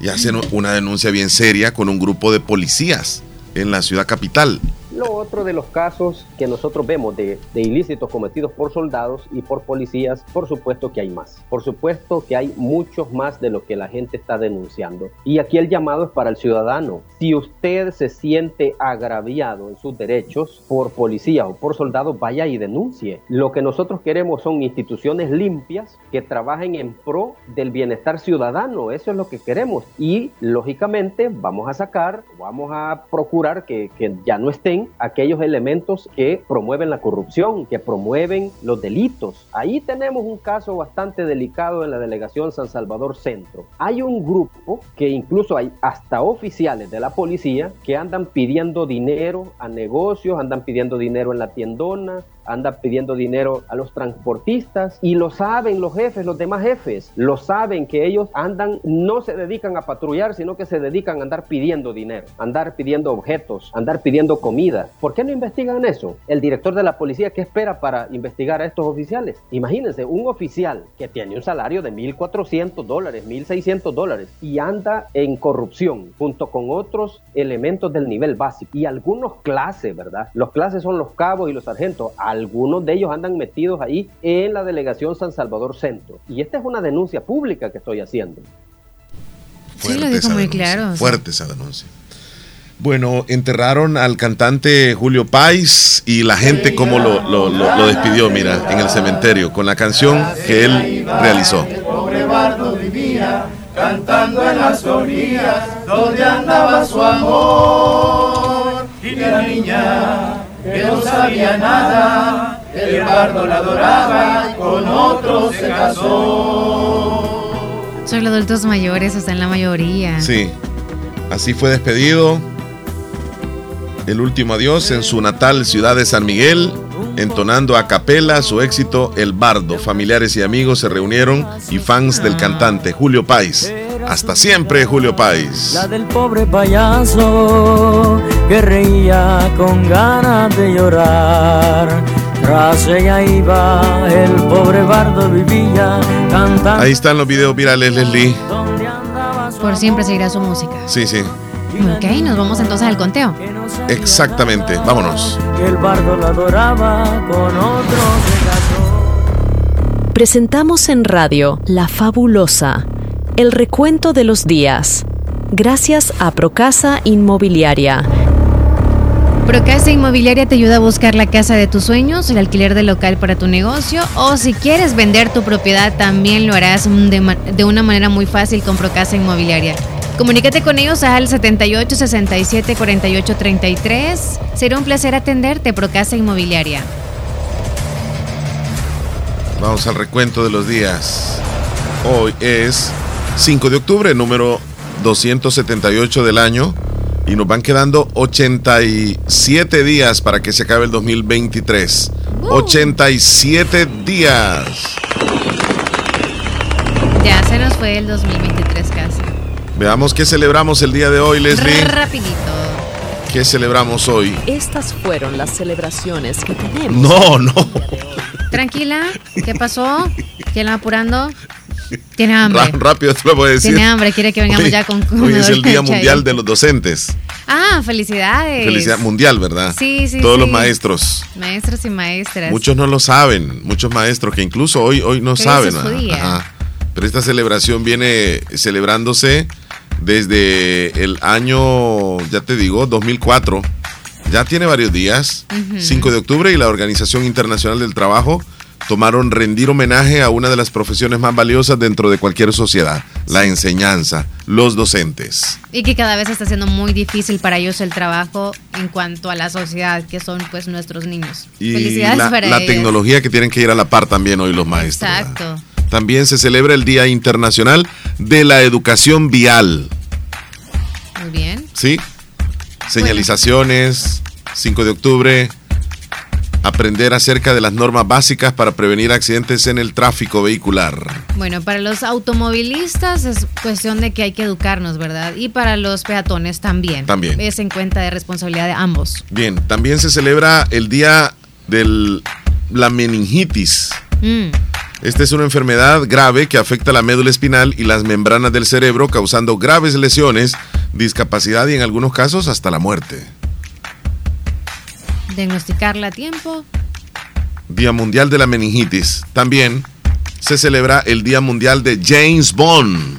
y hace no- una denuncia bien seria con un grupo de policías en la ciudad capital. Lo otro de los casos que nosotros vemos de, de ilícitos cometidos por soldados y por policías, por supuesto que hay más. Por supuesto que hay muchos más de lo que la gente está denunciando. Y aquí el llamado es para el ciudadano. Si usted se siente agraviado en sus derechos por policía o por soldado, vaya y denuncie. Lo que nosotros queremos son instituciones limpias que trabajen en pro del bienestar ciudadano. Eso es lo que queremos. Y lógicamente vamos a sacar, vamos a procurar que, que ya no estén aquellos elementos que promueven la corrupción, que promueven los delitos. Ahí tenemos un caso bastante delicado en la delegación San Salvador Centro. Hay un grupo que incluso hay hasta oficiales de la policía que andan pidiendo dinero a negocios, andan pidiendo dinero en la tiendona, andan pidiendo dinero a los transportistas y lo saben los jefes, los demás jefes, lo saben que ellos andan, no se dedican a patrullar, sino que se dedican a andar pidiendo dinero, andar pidiendo objetos, andar pidiendo comida. ¿Por qué no investigan eso? El director de la policía, ¿qué espera para investigar a estos oficiales? Imagínense, un oficial que tiene un salario de 1.400 dólares, 1.600 dólares y anda en corrupción junto con otros elementos del nivel básico y algunos clases, ¿verdad? Los clases son los cabos y los sargentos. Algunos de ellos andan metidos ahí en la delegación San Salvador Centro. Y esta es una denuncia pública que estoy haciendo. Sí, lo dijo muy denuncia, claro. Fuerte esa denuncia. Bueno, enterraron al cantante Julio Páez y la gente como lo, lo- lo- lo despidió, mira, en el cementerio, con la canción que él realizó. Pobre bardo vivía cantando en las orillas donde andaba su amor. Y la niña que no sabía nada, el bardo la adoraba y con otro se casó. Son los adultos mayores, o sea, en la mayoría. Sí, así fue despedido. El último adiós en su natal ciudad de San Miguel, entonando a capela su éxito El Bardo. Familiares y amigos se reunieron y fans del cantante Julio Páez. Hasta siempre, Julio Páez. La del pobre payaso que reía con ganas de llorar. Tras ella iba el pobre bardo vivía cantando. Ahí están los videos virales, Leslie. Por siempre seguirá su música. Sí, sí, Ok, nos vamos entonces al conteo. exactamente. Vámonos. El bardo la adoraba con otro. Presentamos en radio La Fabulosa, el recuento de los días. Gracias a Procasa Inmobiliaria. Procasa Inmobiliaria te ayuda a buscar la casa de tus sueños, el alquiler de local para tu negocio o si quieres vender tu propiedad también lo harás de, de una manera muy fácil con Procasa Inmobiliaria. Comunícate con ellos al 78 67 48 33. Será un placer atenderte, Procasa Inmobiliaria. Vamos al recuento de los días. Hoy es 5 de octubre, número 278 del año. Y nos van quedando 87 días para que se acabe el 2023. 87 días. Ya se nos fue el 2023 casi. Veamos qué celebramos el día de hoy, Leslie. Rapidito. ¿Qué celebramos hoy? Estas fueron las celebraciones que tenemos. No, no. Tranquila, ¿qué pasó? ¿Quién la va apurando? Tiene hambre. Rápido te lo voy a decir. Tiene hambre, quiere que vengamos Hoy- ya con Hoy es el Día. Mundial de los Docentes. Ah, felicidades. Felicidad mundial, ¿verdad? Sí, sí, Todos los maestros. Maestros y maestras. Muchos no lo saben, muchos maestros que incluso hoy, hoy no Pero saben. eso es ajá. Pero esta celebración viene celebrándose desde el año, ya te digo, 2004. Ya tiene varios días, Ujú. 5 de octubre, y la Organización Internacional del Trabajo tomaron rendir homenaje a una de las profesiones más valiosas dentro de cualquier sociedad, la enseñanza, los docentes. Y que cada vez está siendo muy difícil para ellos el trabajo en cuanto a la sociedad, que son pues nuestros niños. Y Felicidades la, para la ellos. tecnología que tienen que ir a la par también hoy los maestros. ¿verdad? Exacto. También se celebra el Día Internacional de la Educación Vial. Muy bien. ¿Sí? Señalizaciones, 5 de octubre. Aprender acerca de las normas básicas para prevenir accidentes en el tráfico vehicular. Bueno, para los automovilistas es cuestión de que hay que educarnos, ¿verdad? Y para los peatones también. También. Es en cuenta de responsabilidad de ambos. Bien, también se celebra el Día de la meningitis. Mm. Esta es una enfermedad grave que afecta la médula espinal y las membranas del cerebro, causando graves lesiones, discapacidad y en algunos casos hasta la muerte. Diagnosticarla a tiempo. Día Mundial de la Meningitis. También se celebra el Día Mundial de James Bond.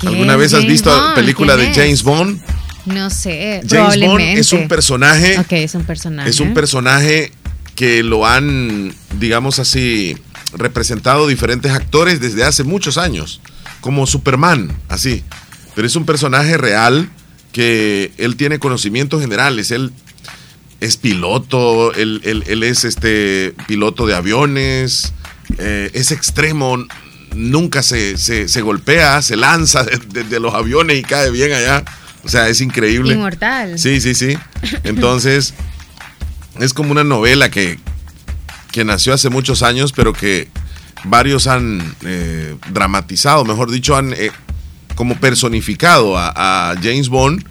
¿Qué ¿Alguna vez has visto Bond? película de. James Bond? No sé. James Bond es un personaje. Ok, es un personaje. Es un personaje que lo han, digamos así, representado diferentes actores desde hace muchos años, como Superman, así. Pero es un personaje real que él tiene conocimientos generales. Él es piloto, él, él- él es este piloto de aviones, eh, es extremo, nunca se, se- se golpea, se lanza desde de, los aviones y cae bien allá. O sea, es increíble. Inmortal. Sí, sí, sí. Entonces, es como una novela que, que nació hace muchos años, pero que varios han eh, dramatizado, mejor dicho, han eh, como personificado a, a James Bond.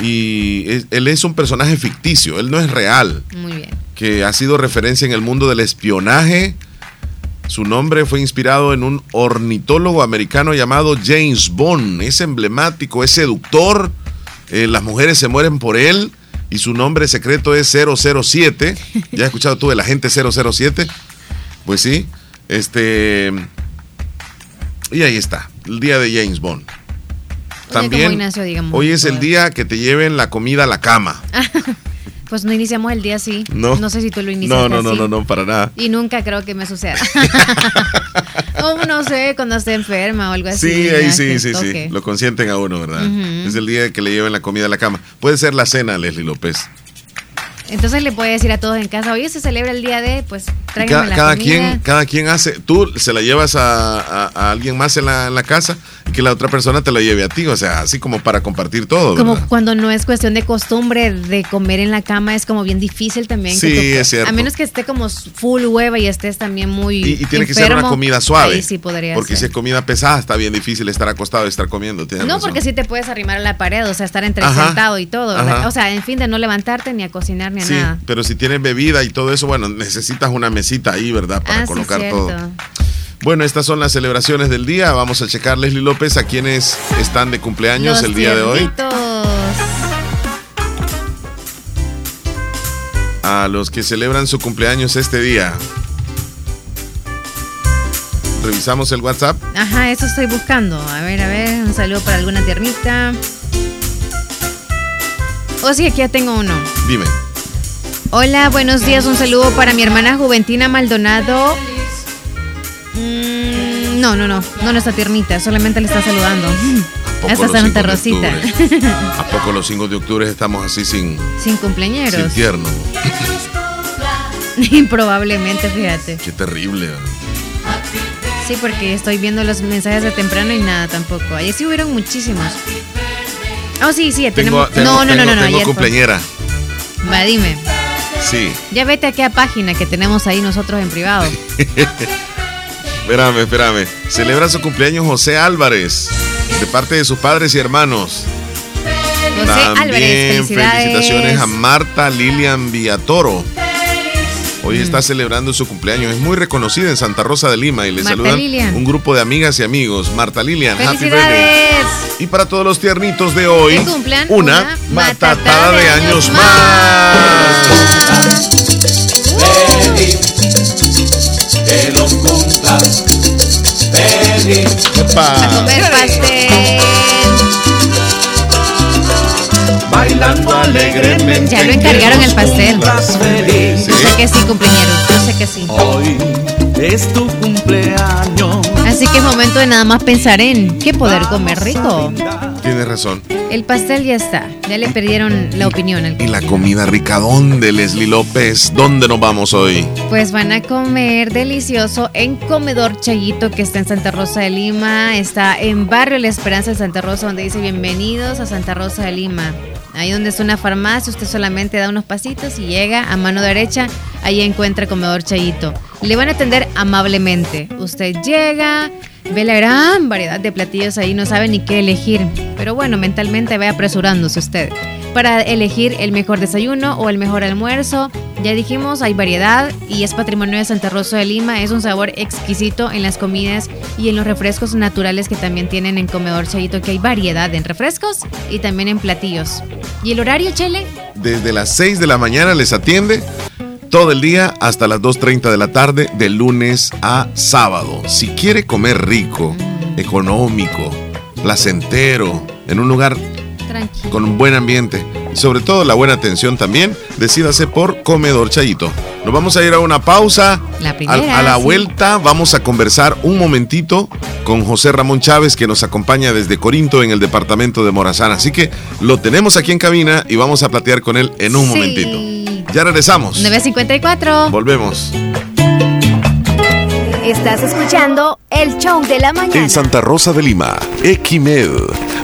Y es- él es un personaje ficticio, él no es real, Muy bien. que ha sido referencia en el mundo del espionaje. Su nombre fue inspirado en un ornitólogo americano llamado James Bond. Es emblemático, es seductor. eh, las mujeres se mueren por él. Y su nombre secreto es 007. ¿Ya has escuchado tú el agente 007? Pues sí. Este. Y ahí está. El día de James Bond. También. Ignacio, digamos, hoy es el día que te lleven la comida a la cama. Pues no iniciamos el día así. No. No sé si tú lo inicias No, no, no, así. no, no, para nada. Y nunca creo que me suceda. o no sé, cuando esté enferma o algo así. Sí, ahí sí, sí, toque. sí. Lo consienten a uno, ¿verdad? Es el día que le lleven la comida a la cama. Puede ser la cena, Leslie López. Entonces le puede decir a todos en casa, oye, se celebra el día de, pues tráiganme la cada, comida. quien, cada quien hace, tú se la llevas a, a- a alguien más en la, en la casa y que la otra persona te la lleve a ti, o sea, así como para compartir todo. Como ¿verdad? cuando no es cuestión de costumbre de comer en la cama, es como bien difícil también. que Sí, tú- es cierto. A menos que esté como full hueva y estés también muy. Y, y tiene que ser una comida suave. Ahí sí podría Porque si es comida pesada, está bien difícil estar acostado y estar comiendo. No, razón. porque sí te puedes arrimar a la pared, o sea, estar entre sentado y todo. O sea, en fin, de no levantarte ni a cocinar ni a Sí, nada. pero si tienes bebida y todo eso, bueno, necesitas una mesita ahí, ¿verdad? Para Ah, colocar todo. Bueno, estas son las celebraciones del día. Vamos a checar, Leslie López, a quienes están de cumpleaños Los el día de hoy. A los que celebran su cumpleaños este día. Revisamos el WhatsApp. Ajá, eso estoy buscando. A ver, a ver, un saludo para alguna tiernita. Oh, sí, aquí ya tengo uno. Dime. Hola, buenos días. Un saludo para mi hermana Juventina Maldonado. Mm, no, no, no. No, no está tiernita. Solamente le está saludando. Hasta Santa 5 de Rosita. ¿A poco los 5 de octubre estamos así sin, Sin sin cumpleañeros. tierno? Probablemente, fíjate. Qué terrible. Sí, porque estoy viendo los mensajes de temprano y nada tampoco. Ayer sí hubieron muchísimos. Oh, sí, sí, tenemos. no, no, no, no, no. Tengo cumpleañera. Va, dime. Sí. Ya vete a aquella página que tenemos ahí nosotros en privado. espérame, espérame. Celebra su cumpleaños José Álvarez, de parte de sus padres y hermanos. José Álvarez, felicitaciones a Marta Lilian Villatoro. Hoy está celebrando su cumpleaños. Es muy reconocida en Santa Rosa de Lima y le saludan un grupo de amigas y amigos. Marta Lilian, happy birthday. Y para todos los tiernitos de hoy, una, matatada de, años más. que los cumplas feliz. A comer pastel. Bailando alegremente. Ya lo encargaron el pastel. Feliz. Yo sé que sí, cumpleaños. Yo sé que sí. Hoy es tu cumpleaños. Así que es momento de nada más pensar en qué poder comer rico. Tienes razón. El pastel ya está. Ya le perdieron la opinión. Al Y la comida rica, ¿dónde, Leslie López? ¿Dónde nos vamos hoy? Pues van a comer delicioso en Comedor Chayito, que está en Santa Rosa de Lima. Está en Barrio La Esperanza de Santa Rosa, donde dice bienvenidos a Santa Rosa de Lima. Ahí donde es una farmacia, usted solamente da unos pasitos y llega a mano derecha, ahí encuentra Comedor Chayito. Le van a atender amablemente. Usted llega, ve la gran variedad de platillos ahí, no sabe ni qué elegir. Pero bueno, mentalmente ve apresurándose usted para elegir el mejor desayuno o el mejor almuerzo. Ya dijimos, hay variedad y es patrimonio de Santa Rosa de Lima. Es un sabor exquisito en las comidas y en los refrescos naturales que también tienen en Comedor Chayito, que hay variedad en refrescos y también en platillos. ¿Y el horario, Chele? Desde las 6 de la mañana les atiende todo el día hasta las 2.30 de la tarde, de lunes a sábado. Si quiere comer rico, económico, placentero, en un lugar Tranquilo. con un buen ambiente y sobre todo la buena atención también, decídase por Comedor Chayito. Nos vamos a ir a una pausa. La A, primera. a la sí. vuelta vamos a conversar un momentito con José Ramón Chávez que nos acompaña desde Corinto en el departamento de Morazán. Así que lo tenemos aquí en cabina y vamos a platear con él en un Sí. momentito. Ya regresamos. 954. Volvemos. Estás escuchando el show de la mañana. En Santa Rosa de Lima, Equimed.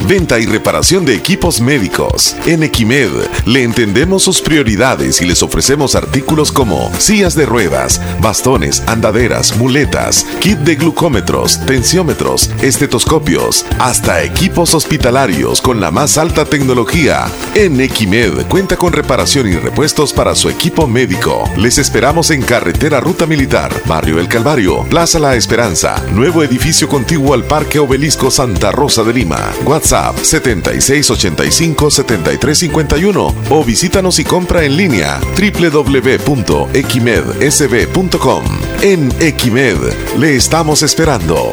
Venta y reparación de equipos médicos. En Equimed le entendemos sus prioridades y les ofrecemos artículos como sillas de ruedas, bastones, andaderas, muletas, kit de glucómetros, tensiómetros, estetoscopios, hasta equipos hospitalarios con la más alta tecnología. En Equimed cuenta con reparación y repuestos para su equipo médico. Les esperamos en Carretera Ruta Militar, Barrio El Calvario, Plaza La Esperanza, nuevo edificio contiguo al Parque Obelisco Santa Rosa de Lima. WhatsApp 7685-7351 o visítanos y compra en línea www.equimedsb.com. En Equimed le estamos esperando.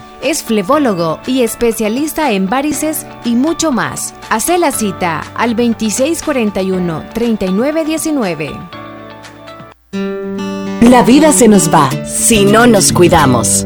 Es flebólogo y especialista en varices y mucho más. Hace la cita al 2641-3919. La vida se nos va si no nos cuidamos.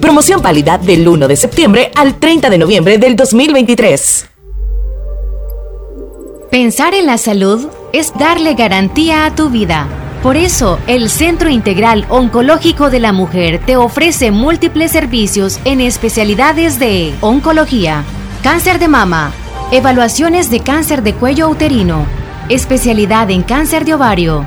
Promoción válida del 1 de septiembre al 30 de noviembre del 2023. Pensar en la salud es darle garantía a tu vida. Por eso, el Centro Integral Oncológico de la Mujer te ofrece múltiples servicios en especialidades de oncología, cáncer de mama, evaluaciones de cáncer de cuello uterino, especialidad en cáncer de ovario,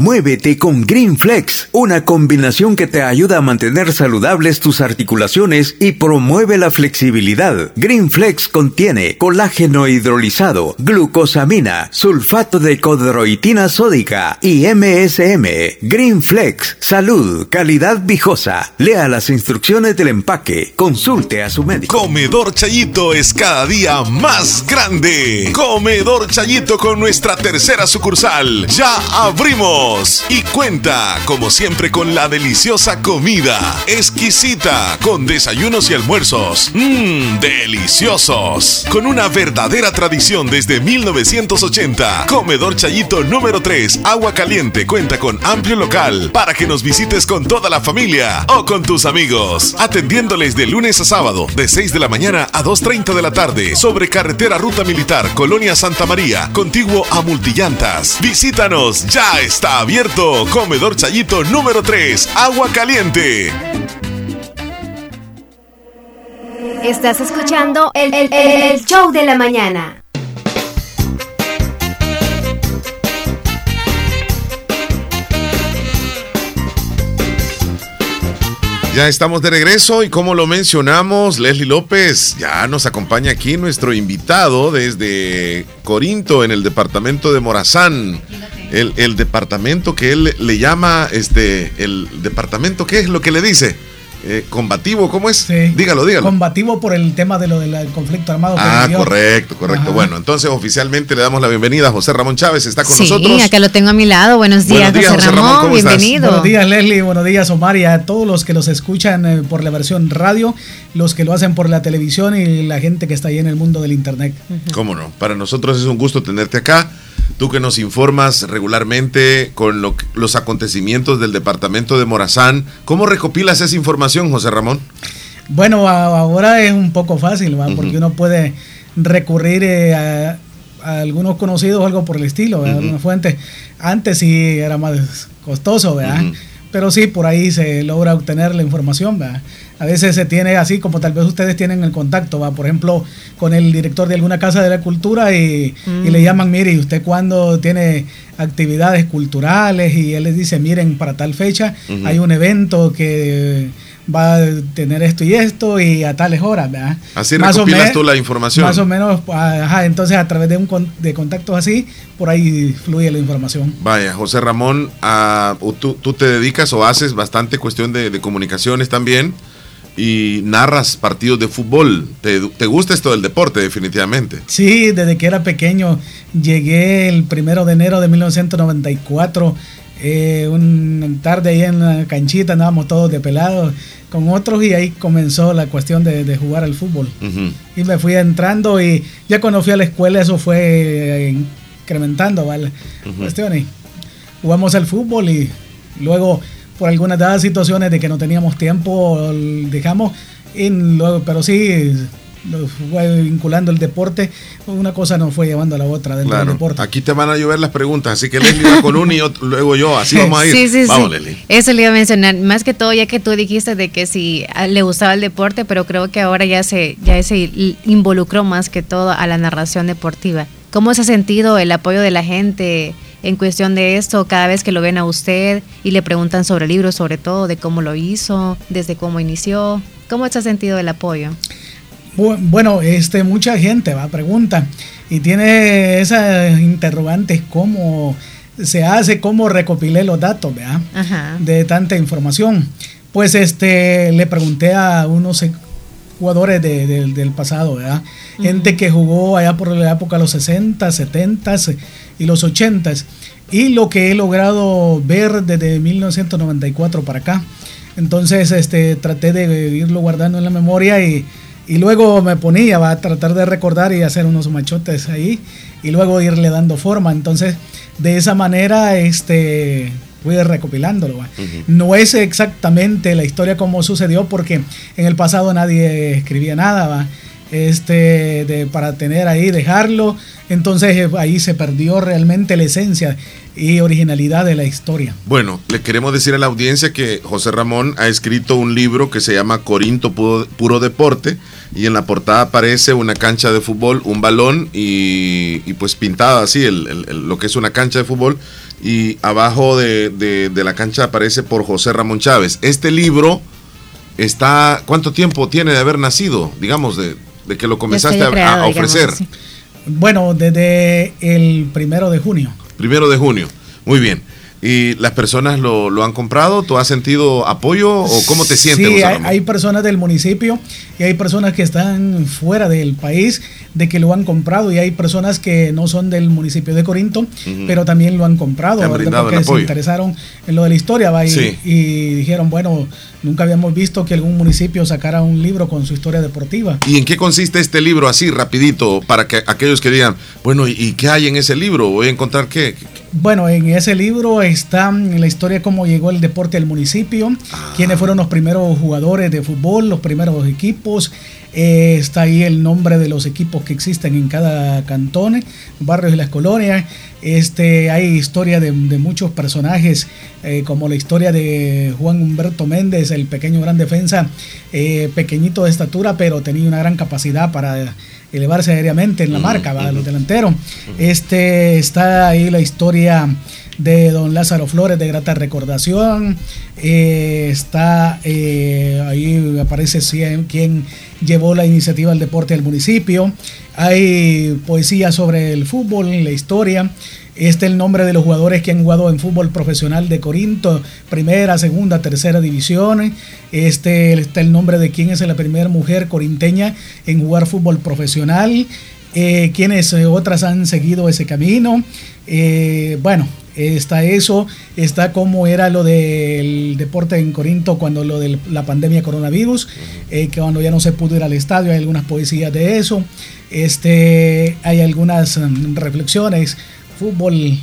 Muévete con Green Flex, una combinación que te ayuda a mantener saludables tus articulaciones y promueve la flexibilidad. Green Flex contiene colágeno hidrolizado, glucosamina, sulfato de codroitina sódica y MSM. Green Flex, salud, calidad viejosa. Lea las instrucciones del empaque. Consulte a su médico. Comedor Chayito es cada día más grande. Comedor Chayito con nuestra tercera sucursal. Ya abrimos. Y cuenta, como siempre, con la deliciosa comida, exquisita, con desayunos y almuerzos. Mmm, deliciosos. Con una verdadera tradición desde 1980. Comedor Chayito número 3, Agua Caliente, cuenta con amplio local para que nos visites con toda la familia o con tus amigos. Atendiéndoles de lunes a sábado, de 6 de la mañana a 2.30 de la tarde, sobre carretera Ruta Militar, Colonia Santa María, contiguo a Multillantas. Visítanos, ya está abierto. Comedor Chayito número 3, Agua Caliente. Estás escuchando el, el- el show de la mañana. Ya estamos de regreso y como lo mencionamos, Leslie López ya nos acompaña aquí nuestro invitado desde Corinto en el departamento de Morazán. El, el departamento que él le llama, este, el departamento, ¿qué es lo que le dice? Eh, combativo, ¿cómo es? Dígalo, dígalo. Combativo por el tema de lo del conflicto armado. Ah, correcto, correcto. Ajá. Bueno, entonces oficialmente le damos la bienvenida a José Ramón Chávez, está con sí, nosotros. acá lo tengo a mi lado. Buenos días, Buenos días, José José Ramón, Ramón. ¿cómo estás? Bienvenido. Buenos días, Leslie. Buenos días, Omar. Y a todos los que los escuchan eh, por la versión radio, los que lo hacen por la televisión y la gente que está ahí en el mundo del Internet. ¿Cómo no? Para nosotros es un gusto tenerte acá. Tú que nos informas regularmente con lo los acontecimientos del departamento de Morazán. ¿Cómo recopilas esa información, José Ramón? Bueno, ahora es un poco fácil, ¿va? porque uno puede recurrir eh, a, a algunos conocidos o algo por el estilo, ¿verdad? Ujú. alguna fuente. Antes sí era más costoso, ¿verdad? Pero sí, por ahí se logra obtener la información, ¿verdad? A veces se tiene así como tal vez ustedes tienen el contacto, ¿va? Por ejemplo, con el director de alguna casa de la cultura y, y le llaman, mire, ¿y usted cuándo tiene actividades culturales? Y él les dice, miren, para tal fecha hay un evento que va a tener esto y esto y a tales horas, ¿verdad? Así Más o recopilas me- tú la información. Más o menos, ajá, entonces a través de un con- de contactos así, por ahí fluye la información. Vaya, José Ramón, o tú, tú te dedicas o haces bastante cuestión de, de comunicaciones también y narras partidos de fútbol. ¿Te, te gusta esto del deporte, definitivamente? Sí, desde que era pequeño llegué el primero de enero de 1994. Eh, una tarde ahí en la canchita andábamos todos de pelados con otros y ahí comenzó la cuestión de, de jugar al fútbol. Ujú. Y me fui entrando y ya cuando fui a la escuela eso fue incrementando ¿vale? Ujú. cuestiones. Jugamos al fútbol y luego por algunas dadas situaciones de que no teníamos tiempo dejamos y luego, pero sí lo fue vinculando el deporte, una cosa nos fue llevando a la otra dentro del Claro. deporte. Aquí te van a llover las preguntas, así que Leslie va con uno y otro- luego yo, así vamos a ir. Sí, sí, vamos, sí. Leslie. Eso le iba a mencionar. Más que todo, ya que tú dijiste de que sí a- le gustaba el deporte, pero creo que ahora ya se, ya se involucró más que todo a la narración deportiva. ¿Cómo se ha sentido el apoyo de la gente en cuestión de esto cada vez que lo ven a usted y le preguntan sobre el libro, sobre todo de cómo lo hizo, desde cómo inició? ¿Cómo se ha sentido el apoyo? Bu- Bueno, este, mucha gente va pregunta y tiene esas interrogantes cómo se hace, cómo recopilé los datos, ¿verdad? Ajá. de tanta información. Pues este le pregunté a unos jugadores de- de- del pasado, ¿verdad? Gente que jugó allá por la época de los 60, 70 y los 80 y lo que he logrado ver desde 1994 para acá. Entonces este traté de irlo guardando en la memoria y, y luego me ponía va, a tratar de recordar y hacer unos machotes ahí y luego irle dando forma. Entonces, de esa manera, este fui recopilándolo. No es exactamente la historia como sucedió porque en el pasado nadie escribía nada, va. Este, de, para tener ahí, dejarlo. Entonces eh, ahí se perdió realmente la esencia y originalidad de la historia. Bueno, le queremos decir a la audiencia que José Ramón ha escrito un libro que se llama Corinto Puro, Puro Deporte y en la portada aparece una cancha de fútbol, un balón y, y pues pintada así el- el- el- lo que es una cancha de fútbol y abajo de, de- de la cancha aparece por José Ramón Chávez. Este libro está, ¿cuánto tiempo tiene de haber nacido? Digamos, de, de que lo comenzaste a ofrecer. Bueno, desde el primero de junio. Primero de junio. Muy bien. ¿Y las personas lo, lo, han comprado? ¿Tú has sentido apoyo o cómo te sientes? Sí, hay, hay, personas del municipio y hay personas que están fuera del país de que lo han comprado y hay personas que no son del municipio de Corinto, uh -huh. pero también lo han comprado, han porque se interesaron en lo de la historia ¿va? Y, sí. y, dijeron, bueno, nunca habíamos visto que algún municipio sacara un libro con su historia deportiva. ¿Y en qué consiste este libro así, rapidito, para que aquellos que digan, bueno, ¿y, qué hay en ese libro? ¿Voy a encontrar qué? Bueno, en ese libro está la historia cómo llegó el deporte al municipio, ah. quiénes fueron los primeros jugadores de fútbol, los primeros equipos. Eh, está ahí el nombre de los equipos que existen en cada cantón, barrios y las colonias. Este, hay historia de, de muchos personajes, eh, como la historia de Juan Humberto Méndez, el pequeño gran defensa, eh, pequeñito de estatura, pero tenía una gran capacidad para elevarse aéreamente en la marca, ¿va? los delanteros. Este, está ahí la historia de don Lázaro Flores de Grata Recordación. Eh, está eh, ahí aparece quien llevó la iniciativa del deporte del municipio. Hay poesía sobre el fútbol, la historia. Este es el nombre de los jugadores que han jugado en fútbol profesional de Corinto, primera, segunda, tercera división. Este está el nombre de quién es la primera mujer corinteña en jugar fútbol profesional. Eh, quienes eh, otras han seguido ese camino. Bueno, está eso, está cómo era lo del deporte en Corinto cuando lo de la pandemia coronavirus, eh, que cuando ya no se pudo ir al estadio, hay algunas poesías de eso, este, hay algunas um, reflexiones, fútbol,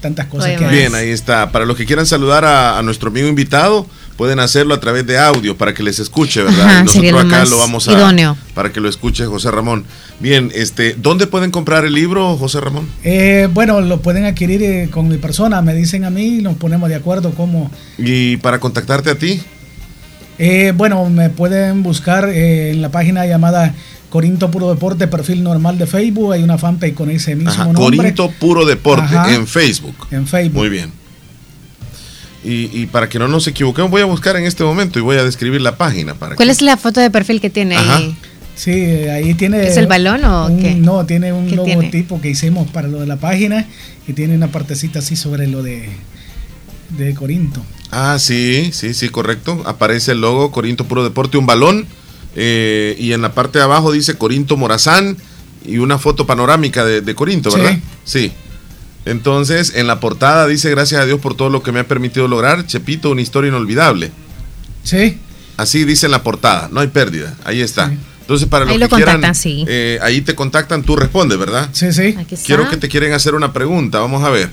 tantas cosas Oye, que hay. Bien, ahí está. Para los que quieran saludar a, a nuestro amigo invitado, pueden hacerlo a través de audio para que les escuche, ¿verdad? Ajá, nosotros lo acá más lo vamos a idóneo. para que lo escuche José Ramón. Bien, este, ¿dónde pueden comprar el libro, José Ramón? Eh, bueno, lo pueden adquirir eh, con mi persona, me dicen a mí y nos ponemos de acuerdo cómo. Y para contactarte a ti, Eh, bueno, me pueden buscar eh, en la página llamada Corinto Puro Deporte, perfil normal de Facebook, hay una fanpage con ese mismo Ajá, nombre. Corinto Puro Deporte Ajá. en Facebook. En Facebook. Muy bien. Y, y para que no nos equivoquemos, voy a buscar en este momento y voy a describir la página para ¿Cuál es la foto de perfil que tiene Ajá. ahí? Sí, ahí tiene. ¿Es el balón o un- qué? No, tiene un ¿Qué tiene? logotipo que hicimos para lo de la página y tiene una partecita así sobre lo de, de Corinto. Ah, sí, sí, sí, correcto. Aparece el logo Corinto Puro Deporte, un balón. eh, y en la parte de abajo dice Corinto Morazán y una foto panorámica de, de Corinto, Sí. ¿verdad? Sí. Entonces, en la portada dice gracias a Dios por todo lo que me ha permitido lograr. Chepito, una historia inolvidable. Sí. Así dice en la portada, no hay pérdida. Ahí está. Entonces, para los Ahí que lo quieran, sí. eh, ahí te contactan, tú respondes, ¿verdad? Sí, sí. Aquí está. Quiero que te quieren hacer una pregunta. Vamos a ver.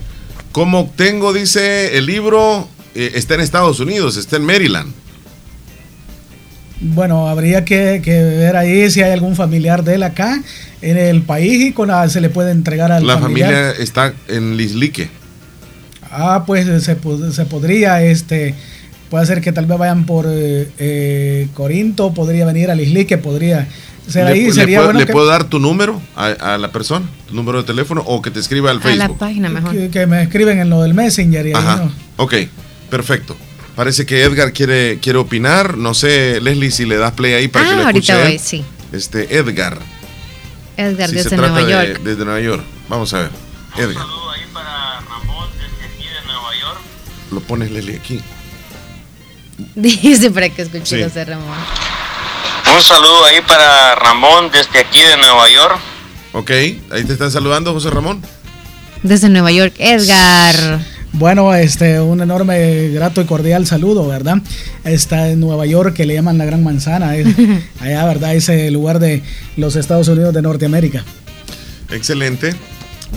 ¿Cómo obtengo, dice el libro? eh, está en Estados Unidos, está en Maryland. Bueno, habría que, que ver ahí si hay algún familiar de él acá en el país y con la- se le puede entregar al La familiar. familia está en Lislique. Ah, pues se, pod- se podría, este, puede ser que tal vez vayan por eh, eh, Corinto, podría venir a Lisli, que podría ser ¿Le, ahí. le sería puedo, bueno le que, puedo dar tu número a, a la persona? ¿Tu número de teléfono? ¿O que te escriba al A la Facebook? página mejor. que, que me escriben en lo del Messenger y ahí Ajá. no. Ok, perfecto. Parece que Edgar quiere, quiere opinar. No sé, Leslie, si le das play ahí para que Ah, lo escuche ahorita voy, sí. Este, Edgar. Edgar Si se desde trata Nueva de- York. desde Nueva York. Vamos a ver. Edgar. Lo pones Leslie aquí. Dice para que escuche Sí. José Ramón. Un saludo ahí para Ramón desde aquí de Nueva York. Ok, ahí te están saludando, José Ramón. Desde Nueva York, Edgar. Bueno, este, un enorme, grato y cordial saludo, ¿verdad? Está en Nueva York, que le llaman la Gran Manzana, es- allá, ¿verdad? Ese lugar de los Estados Unidos de Norteamérica. Excelente.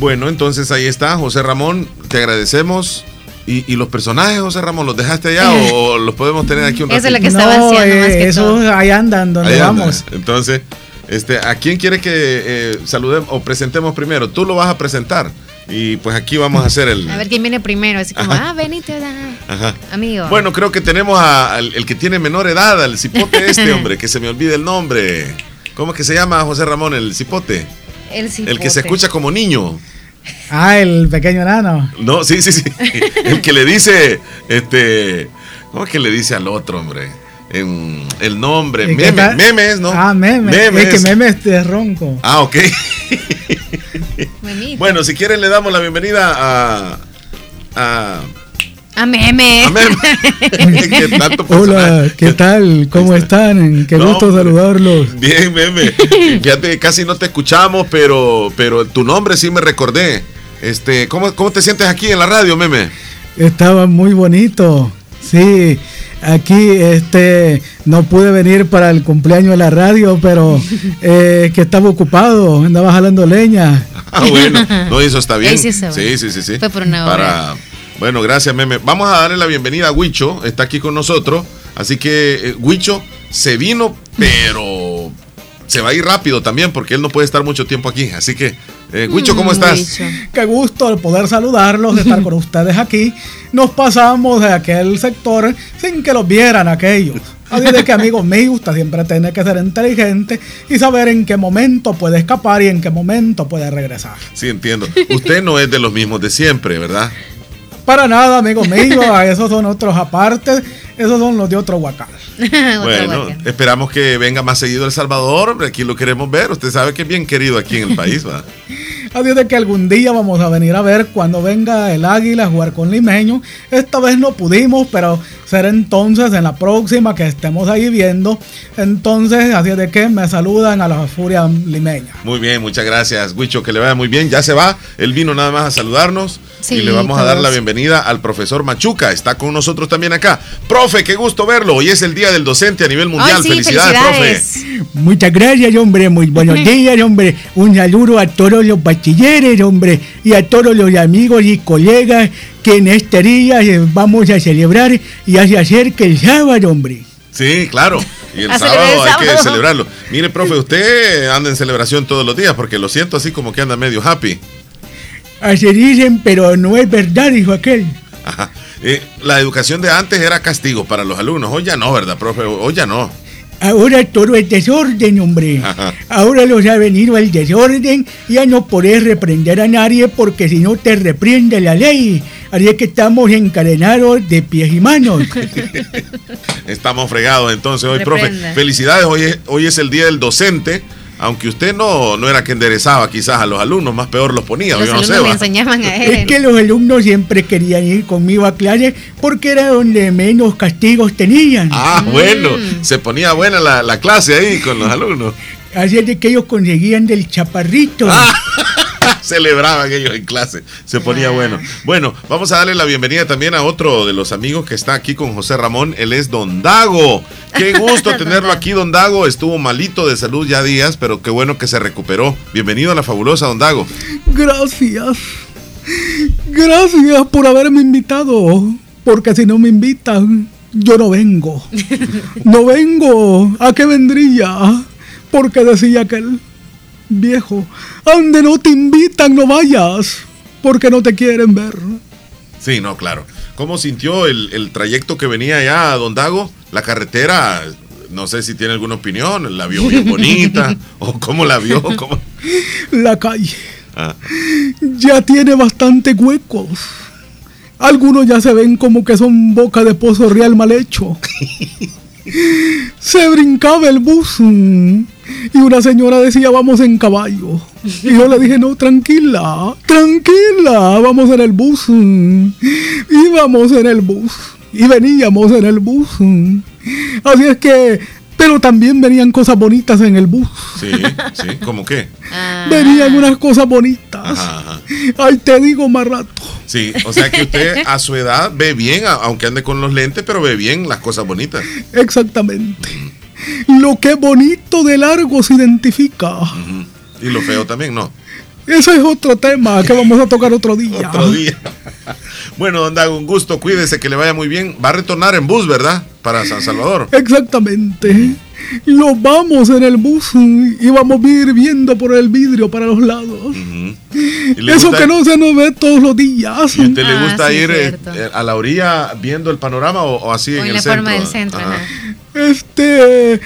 Bueno, entonces ahí está, José Ramón, te agradecemos. ¿Y, y los personajes, José Ramón, los dejaste allá o los podemos tener aquí un Eso es lo ratito? que estaba no, haciendo más eh, que eso todo. ahí andan donde Ahí anda. vamos. Entonces, este, ¿a quién quiere que eh, saludemos o presentemos primero? Tú lo vas a presentar. Y pues aquí vamos a hacer el. A ver quién viene primero. Así como, Ajá. ah, venite, da. Ajá. amigo. Bueno, creo que tenemos a- al el que tiene menor edad, al cipote este, hombre, que se me olvida el nombre. ¿Cómo es que se llama José Ramón, el cipote? el, El que cipote. se escucha como niño. Ah, el pequeño enano. No, sí, sí, sí. El que le dice, este, ¿cómo es que le dice al otro, hombre? En el nombre, ¿Y qué meme, tal? memes, ¿no? Ah, memes. Es que memes de ronco. Ah, ok. Bueno, si quieren le damos la bienvenida a, a A meme. A meme. ¿Qué tanto Hola, ¿qué tal? ¿Cómo están? Qué No, gusto saludarlos. Bien, meme. Fíjate, casi no te escuchamos, pero, pero tu nombre sí me recordé. Este, ¿cómo, ¿Cómo te sientes aquí en la radio, meme? Estaba muy bonito. Sí, aquí este no pude venir para el cumpleaños de la radio, pero eh, que estaba ocupado, andaba jalando leña. Ah, bueno. No, eso está bien. Ahí sí se va. Sí, sí, sí, sí. Fue por una Para, bueno, gracias, meme. Vamos a darle la bienvenida a Huicho. Está aquí con nosotros. Así que, eh, Huicho se vino, pero se va a ir rápido también porque él no puede estar mucho tiempo aquí. Así que, eh, Huicho, ¿cómo estás? Qué gusto el poder saludarlos, de estar con ustedes aquí. Nos pasamos de aquel sector sin que los vieran aquellos. Así de que, amigos míos, usted siempre tiene que ser inteligente y saber en qué momento puede escapar y en qué momento puede regresar. Sí, entiendo. Usted no es de los mismos de siempre, ¿verdad? Para nada, amigos míos, esos son otros aparte, esos son los de otro huacal. Bueno, esperamos que venga más seguido El Salvador. Aquí lo queremos ver. Usted sabe que es bien querido aquí en el país, ¿va? Así de que algún día vamos a venir a ver cuando venga el águila a jugar con limeño. Esta vez no pudimos, pero será entonces en la próxima que estemos ahí viendo. Entonces, así de que me saludan a la furia limeña. Muy bien, muchas gracias, Huicho, que le vaya muy bien. Ya se va. Él vino nada más a saludarnos. Sí, y le vamos a dar la bienvenida al profesor Machuca. Está con nosotros también acá. Profe, qué gusto verlo. Hoy es el Día del Docente a nivel mundial. sí, felicidades, felicidades. Muchas gracias, hombre. Muy buenos días, hombre. Un saludo a todos los bachilleres, hombre. Y a todos los amigos y colegas que en este día eh, vamos a celebrar y se acerca el sábado, hombre. Sí, claro. Y el sábado hay que celebrarlo. Mire, profe, usted anda en celebración todos los días porque lo siento así como que anda medio happy. Así dicen, pero no es verdad, dijo aquel. Ajá. Eh, la educación de antes era castigo para los alumnos. Hoy ya no, ¿verdad, profe? Hoy ya no. Ahora todo es desorden, hombre. Ajá. Ahora los ha venido el desorden. Ya no podés reprender a nadie porque si no te reprende la ley. Así es que estamos encadenados de pies y manos. Estamos fregados entonces hoy, profe. Felicidades, hoy es, hoy es el día del docente. Aunque usted no, no era que enderezaba quizás a los alumnos, más peor los ponía. Los yo no sé, va. enseñaban a Es él. que los alumnos siempre querían ir conmigo a clase porque era donde menos castigos tenían. Ah, bueno, se ponía buena la, la clase ahí con los alumnos. Así es de que ellos conseguían del chaparrito. Celebraban ellos en clase, se ponía bueno. Bueno, vamos a darle la bienvenida también a otro de los amigos que está aquí con José Ramón, él es Don Dago. Qué gusto tenerlo aquí, Don Dago. Estuvo malito de salud ya días, pero qué bueno que se recuperó. Bienvenido a la fabulosa, Don Dago. Gracias. Gracias por haberme invitado. Porque si no me invitan, yo no vengo. No vengo. ¿A qué vendría? Porque decía aquel viejo, donde no te invitan no vayas. Porque no te quieren ver. Sí, no, claro. ¿Cómo sintió el, el trayecto que venía allá, Don Dago? La carretera, no sé si tiene alguna opinión, la vio bien bonita, o cómo la vio, cómo... La calle Ah. ya tiene bastante huecos. Algunos ya se ven como que son boca de pozo real mal hecho. Se brincaba el bus y una señora decía vamos en caballo. Y yo le dije no, tranquila, tranquila, vamos en el bus. Íbamos en el bus y veníamos en el bus. Así es que, pero también venían cosas bonitas en el bus. Sí, sí, ¿cómo qué? Venían unas cosas bonitas. Ajá, ajá. Ay, te digo más rato. Sí, o sea que usted a su edad ve bien, aunque ande con los lentes, pero ve bien las cosas bonitas. Exactamente. Lo que bonito de largo se identifica. Y lo feo también, ¿no? Ese es otro tema que vamos a tocar otro día. Otro día. Bueno, don Dago, un gusto, cuídese, que le vaya muy bien. Va a retornar en bus, ¿verdad? Para San Salvador. Exactamente. Lo vamos en el bus y vamos a ir viendo por el vidrio para los lados. ¿Y le Eso gusta- que no se nos ve todos los días. ¿Y a usted le gusta ir eh, eh, a la orilla viendo el panorama o, o así en, en el la centro? forma del centro, Ajá. Este,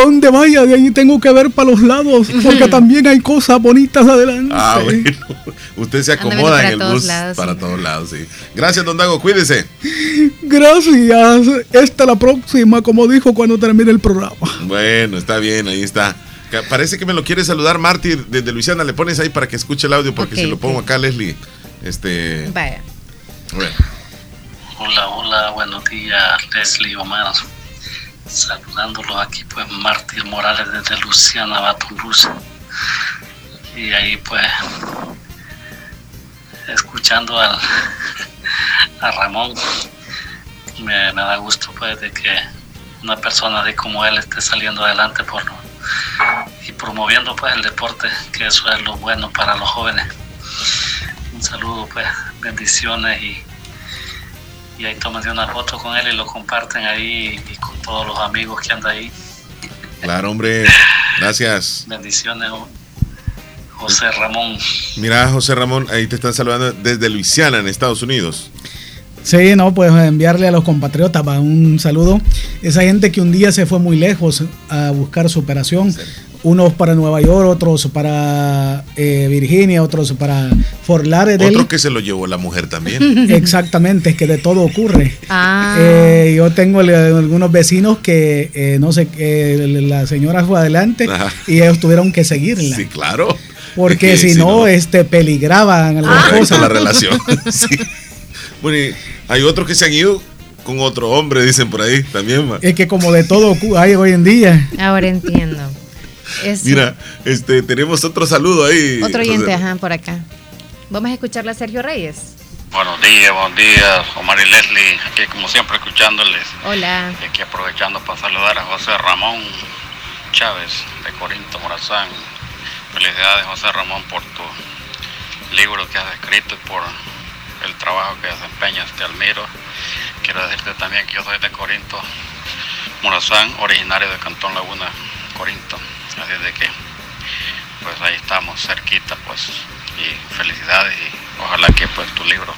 donde vaya, de ahí tengo que ver para los lados, porque también hay cosas bonitas adelante. Ah, bueno. Usted se acomoda en el todos bus lados, para sí. todos lados, sí. Gracias, don Dago, cuídese. Gracias. Esta la próxima, como dijo cuando termine el programa. Bueno, está bien, ahí está. Parece que me lo quiere saludar Marty desde Luisiana. Le pones ahí para que escuche el audio, porque si lo pongo acá, Leslie, este... Vaya. Bueno. Hola, hola, buenos días, Leslie Omar. Saludándolos aquí, pues, Martín Morales desde Luciana, Baton. Y ahí, pues, escuchando al, a Ramón, me, me da gusto, pues, de que una persona de como él esté saliendo adelante por y promoviendo pues el deporte, que eso es lo bueno para los jóvenes. Un saludo pues, bendiciones y, y ahí toman una foto con él y lo comparten ahí y, con todos los amigos que andan ahí. Claro, hombre, gracias. Bendiciones, José Ramón. Mira, José Ramón, ahí te están saludando desde Luisiana, en Estados Unidos. Sí, no, pues enviarle a los compatriotas un saludo. Esa gente que un día se fue muy lejos a buscar su operación. Unos para Nueva York, otros para eh, Virginia, otros para Fort Lauderdale. Otro que se lo llevó la mujer también. Exactamente, es que de todo ocurre. Ah. Eh, yo tengo algunos vecinos que, eh, no sé, la señora fue adelante y ellos tuvieron que seguirla. Sí, claro. Porque si, no, este, peligraban algunas ah. cosas. la relación. sí. Bueno, y hay otros que se han ido con otro hombre, dicen por ahí también. Es que como de todo hay hoy en día. Ahora entiendo. Mira, este, tenemos otro saludo ahí. Otro oyente, ajá, por acá. Vamos a escucharle a Sergio Reyes. Buenos días, buenos días, Omar y Leslie, aquí como siempre escuchándoles. Hola. Y aquí aprovechando para saludar a José Ramón Chávez de Corinto Morazán. Felicidades José Ramón por tu libro que has escrito y por el trabajo que desempeñas, te admiro. Quiero decirte también que yo soy de Corinto, Morazán, originario de Cantón Laguna, Corinto. Así de que, pues ahí estamos, cerquita, pues, y felicidades y ojalá que pues tu libro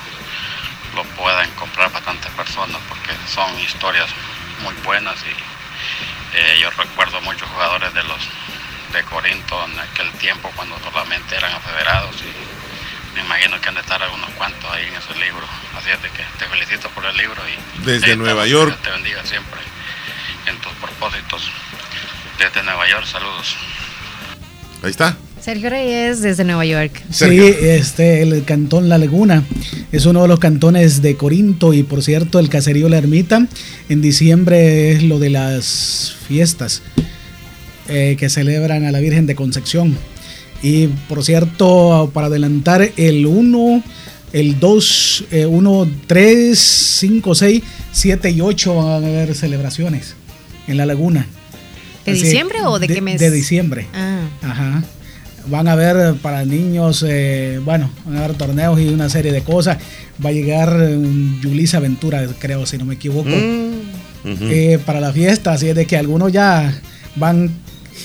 lo puedan comprar bastantes personas porque son historias muy buenas y eh, yo recuerdo muchos jugadores de los de Corinto en aquel tiempo cuando solamente eran federados y me imagino que han de estar algunos cuantos ahí en ese libro. Así es de que te felicito por el libro y desde Nueva York. te bendiga siempre en tus propósitos. Desde Nueva York, saludos. Ahí está. Sergio Reyes desde Nueva York. Sí, este, el cantón La Laguna es uno de los cantones de Corinto y por cierto el caserío La Ermita en diciembre es lo de las fiestas eh, que celebran a la Virgen de Concepción. Y por cierto, para adelantar, el 1, el 2, 1, 3, 5, 6, 7 y 8 van a haber celebraciones en la laguna. ¿De diciembre o de, qué mes? De diciembre. Ah. Ajá. Van a haber para niños, eh, bueno, van a haber torneos y una serie de cosas. Va a llegar um, Yulisa Ventura, creo, si no me equivoco, Mm. eh, para la fiesta. Así es de que algunos ya van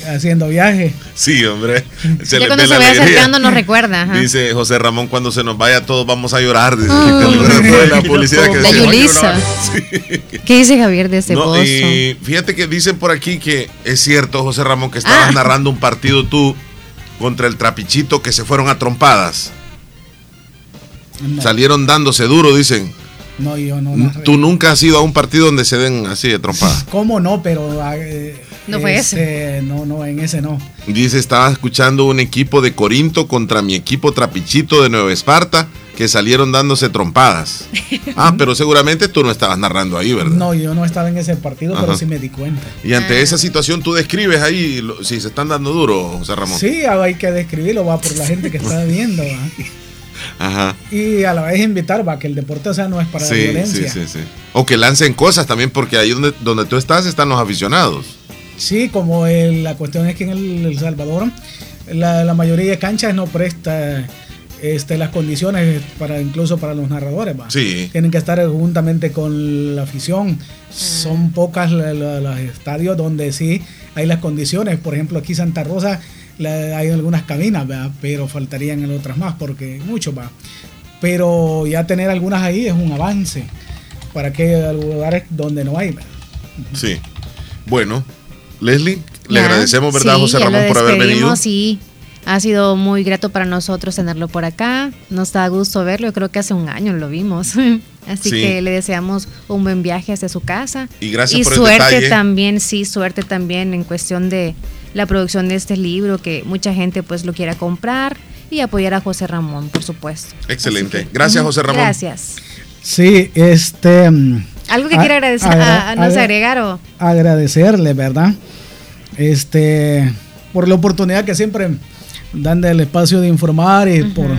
haciendo viaje. Sí, hombre. Se ya cuando se vaya acercando nos recuerda. Ajá. Dice José Ramón, cuando se nos vaya todos vamos a llorar. Dice Oh. que la publicidad que La Yulisa. Sí. ¿Qué dice Javier de ese No, pozo? y fíjate que dicen por aquí que es cierto, José Ramón, que estabas Ah. narrando un partido tú contra el trapichito que se fueron a trompadas. No, Salieron dándose duro, dicen. no, yo no. narré. Tú nunca has ido a un partido donde se den así de trompadas. ¿Cómo no? Pero. eh, No fue ese. No, no, en ese no. Dice, estaba escuchando un equipo de Corinto contra mi equipo trapichito de Nueva Esparta que salieron dándose trompadas. Ah, pero seguramente tú no estabas narrando ahí, ¿verdad? No, yo no estaba en ese partido, pero sí me di cuenta. Y ante esa situación tú describes ahí lo- si se están dando duro, José Ramón. Sí, hay que describirlo, va por la gente que está viendo. ¿va? Ajá. Y a la vez invitar, va, que el deporte, o sea, no es para la Sí, sí, violencia. sí, sí. O que lancen cosas también, porque ahí donde, donde tú estás están los aficionados. Sí, como el- la cuestión es que en el, El Salvador la, la mayoría de canchas no presta este, las condiciones para incluso para los narradores. ¿va? Sí. Tienen que estar juntamente con la afición. Son pocas la- la- los estadios donde sí hay las condiciones. Por ejemplo, aquí Santa Rosa la- hay algunas cabinas, ¿verdad? pero faltarían en otras más porque mucho va. Pero ya tener algunas ahí es un avance para que lugares donde no hay. ¿verdad? Sí. Bueno, Leslie, le agradecemos, ¿verdad, Sí, José Ramón, por haber venido? Sí, ha sido muy grato para nosotros tenerlo por acá. Nos da gusto verlo. Yo creo que hace un año lo vimos. Así Sí. que le deseamos un buen viaje hacia su casa. Y gracias y por el suerte detalle. también, sí, suerte también en cuestión de la producción de este libro, que mucha gente pues lo quiera comprar y apoyar a José Ramón, por supuesto. Excelente. Que, Gracias, José Ramón. Gracias. Sí, este... mm, ¿Algo que a- quiera agradecer, agra- a, no sé, agra- agregar o...? agradecerle, ¿verdad? Este, por la oportunidad que siempre dan del espacio de informar y por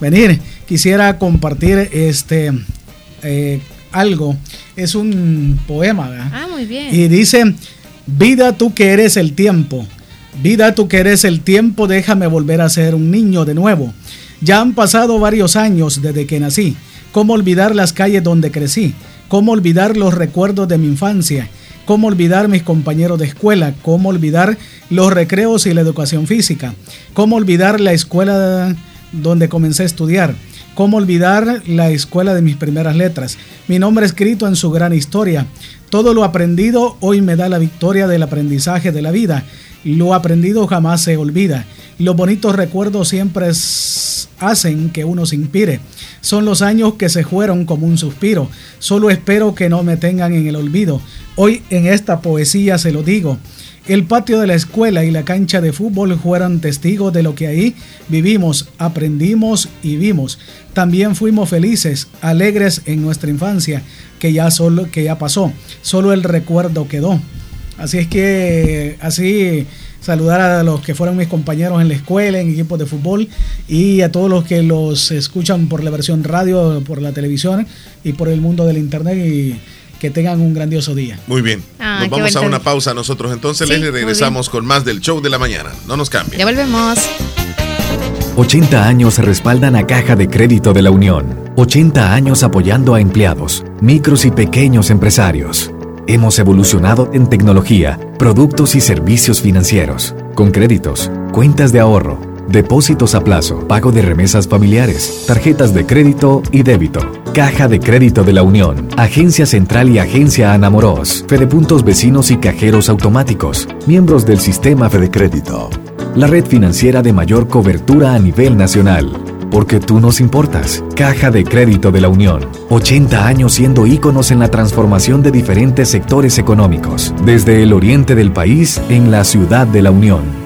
venir. Quisiera compartir este eh, algo. Es un poema, ¿verdad? Ah, muy bien. Y dice, vida tú que eres el tiempo, vida tú que eres el tiempo, déjame volver a ser un niño de nuevo. Ya han pasado varios años desde que nací. ¿Cómo olvidar las calles donde crecí? ¿Cómo olvidar los recuerdos de mi infancia? ¿Cómo olvidar mis compañeros de escuela? ¿Cómo olvidar los recreos y la educación física? ¿Cómo olvidar la escuela donde comencé a estudiar? ¿Cómo olvidar la escuela de mis primeras letras? Mi nombre escrito en su gran historia. Todo lo aprendido hoy me da la victoria del aprendizaje de la vida. Lo aprendido jamás se olvida. Los bonitos recuerdos siempre hacen que uno se inspire. Son los años que se fueron como un suspiro. Solo espero que no me tengan en el olvido. Hoy en esta poesía se lo digo. El patio de la escuela y la cancha de fútbol fueron testigos de lo que ahí vivimos, aprendimos y vimos. También fuimos felices, alegres en nuestra infancia, que ya solo que ya pasó, solo el recuerdo quedó. Así es que así saludar a los que fueron mis compañeros en la escuela, en equipos de fútbol y a todos los que los escuchan por la versión radio, por la televisión y por el mundo del internet que tengan un grandioso día. Muy bien. Ah, nos vamos a una pausa nosotros entonces, Sí, Leslie, muy regresamos con más del show de la mañana. No nos cambien. Ya volvemos. 80 años respaldan a Caja de Crédito de la Unión. 80 años apoyando a empleados, micros y pequeños empresarios. Hemos evolucionado en tecnología, productos y servicios financieros, con créditos, cuentas de ahorro, depósitos a plazo, pago de remesas familiares, tarjetas de crédito y débito. Caja de Crédito de la Unión, Agencia Central y Agencia Anamoros, Fedepuntos Vecinos y Cajeros Automáticos, miembros del sistema Fede Crédito. La red financiera de mayor cobertura a nivel nacional. Porque tú nos importas. Caja de Crédito de la Unión. 80 años siendo íconos en la transformación de diferentes sectores económicos. Desde el oriente del país en la ciudad de la Unión.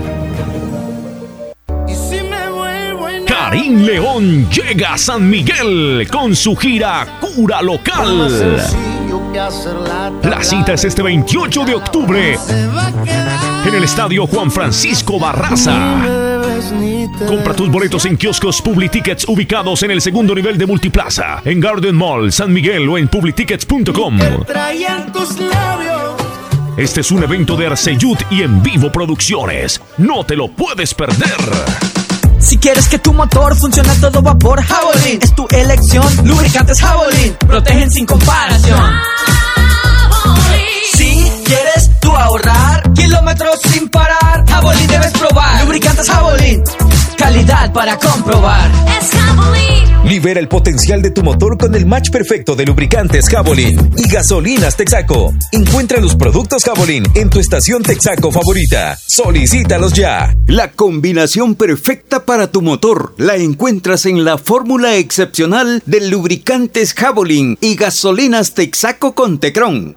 Karim León llega a San Miguel con su gira Cura Local. La cita es este 28 de octubre en el estadio Juan Francisco Barraza. Compra tus boletos en kioscos Publitickets ubicados en el segundo nivel de Multiplaza, en Garden Mall, San Miguel o en publitickets.com. Este es un evento de Arceyud y en vivo producciones. No te lo puedes perder. Si quieres que tu motor funcione a todo vapor, Javelin es tu elección. Lubricantes Javelin protegen sin comparación. Si quieres tú ahorrar kilómetros sin parar, Javelin debes probar. Lubricantes Javelin, calidad para comprobar. Es Javelin. Libera el potencial de tu motor con el match perfecto de lubricantes Javelin y gasolinas Texaco. Encuentra los productos Javelin en tu estación Texaco favorita. Solicítalos ya. La combinación perfecta para tu motor la encuentras en la fórmula excepcional de lubricantes Javelin y gasolinas Texaco con Tecron.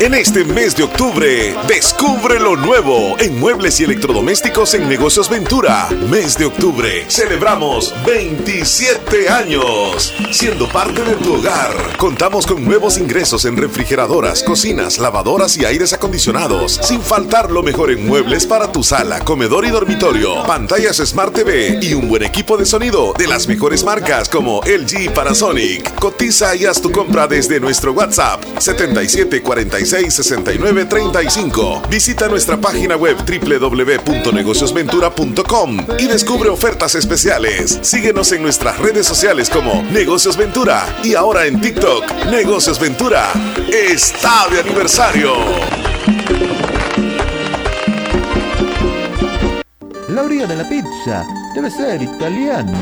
En este mes de octubre, descubre lo nuevo en muebles y electrodomésticos en Negocios Ventura. Mes de octubre, celebramos 27 años. Siendo parte de tu hogar, contamos con nuevos ingresos en refrigeradoras, cocinas, lavadoras y aires acondicionados. Sin faltar lo mejor en muebles para tu sala, comedor y dormitorio. Pantallas Smart TV y un buen equipo de sonido de las mejores marcas como LG y Panasonic. Cotiza y haz tu compra desde nuestro WhatsApp 77466935. Visita nuestra página web www.negociosventura.com y descubre ofertas especiales. Síguenos en nuestras redes sociales como Negocios Ventura y ahora en TikTok, Negocios Ventura está de aniversario. La orilla de la pizza debe ser italiana.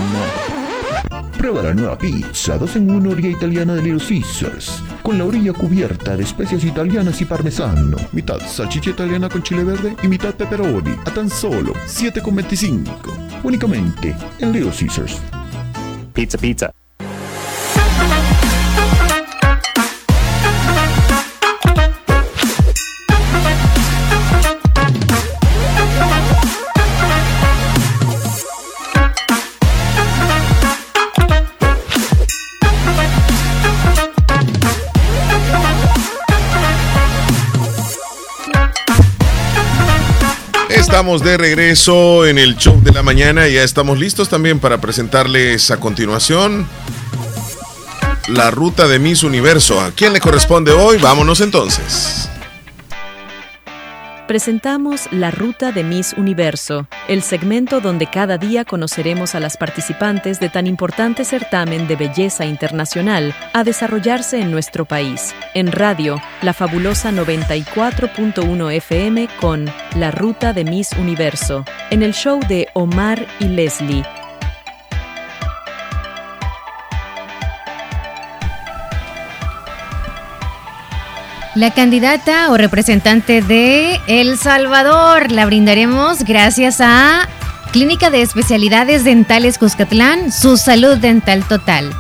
Prueba la nueva pizza 2 en 1 orilla italiana de Little Caesars. Con la orilla cubierta de especias italianas y parmesano. Mitad salchicha italiana con chile verde y mitad pepperoni. A tan solo 7,25. Únicamente en Little Caesars. Pizza, pizza. Estamos de regreso en el show de la mañana y ya estamos listos también para presentarles a continuación la ruta de Miss Universo. ¿A quién le corresponde hoy? Vámonos entonces presentamos La Ruta de Miss Universo, el segmento donde cada día conoceremos a las participantes de tan importante certamen de belleza internacional a desarrollarse en nuestro país. En radio, la fabulosa 94.1 FM con La Ruta de Miss Universo, en el show de Omar y Leslie La candidata o representante de El Salvador la brindaremos gracias a Clínica de Especialidades Dentales Cuscatlán, su salud dental total.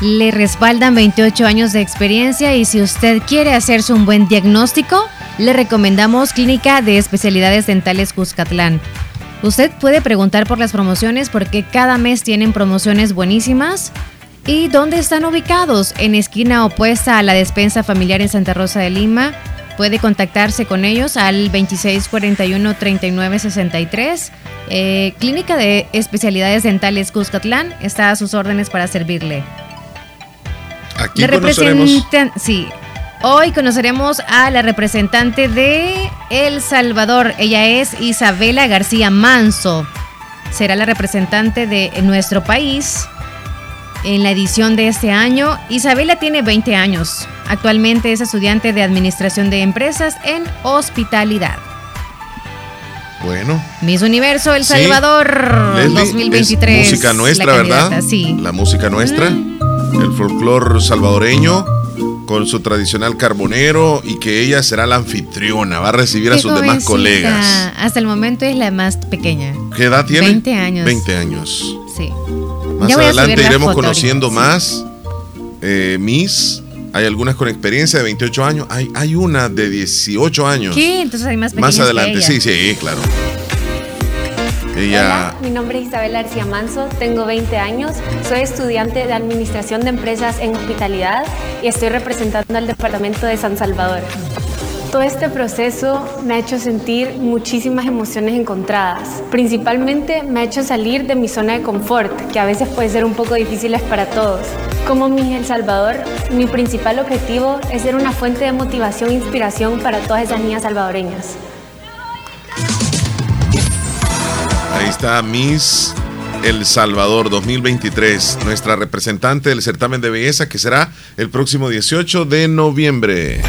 Le respaldan 28 años de experiencia y si usted quiere hacerse un buen diagnóstico, le recomendamos Clínica de Especialidades Dentales Cuscatlán. Usted puede preguntar por las promociones porque cada mes tienen promociones buenísimas ¿Y dónde están ubicados? En esquina opuesta a la despensa familiar en Santa Rosa de Lima. Puede contactarse con ellos al 2641-3963. Eh, Clínica de Especialidades Dentales Cuscatlán está a sus órdenes para servirle. Aquí conoceremos... Sí, Hoy conoceremos a la representante de El Salvador. Ella es Isabela García Manso. Será la representante de nuestro país en la edición de este año. Isabela tiene 20 años. Actualmente es estudiante de Administración de Empresas en Hospitalidad. Bueno. Miss Universo El Salvador 2023. música nuestra, ¿verdad? Sí. La música nuestra. El folclor salvadoreño con su tradicional carbonero y que ella será la anfitriona, va a recibir a sus demás colegas. Hasta el momento es la más pequeña. ¿Qué edad tiene? 20 años. 20 años. Sí. Más adelante iremos conociendo más eh, Miss. Hay algunas con experiencia de 28 años. Hay, hay una de 18 años. ¿Qué? Entonces hay más Más adelante, sí, sí, claro. Ella... Hola, mi nombre es Isabel García Manso, tengo 20 años, soy estudiante de Administración de Empresas en Hospitalidad y estoy representando al Departamento de San Salvador. Todo este proceso me ha hecho sentir muchísimas emociones encontradas. Principalmente me ha hecho salir de mi zona de confort, que a veces puede ser un poco difíciles para todos. Como mi El Salvador, mi principal objetivo es ser una fuente de motivación e inspiración para todas esas niñas salvadoreñas. Ahí está Miss El Salvador 2023, nuestra representante del certamen de belleza que será el próximo 18 de noviembre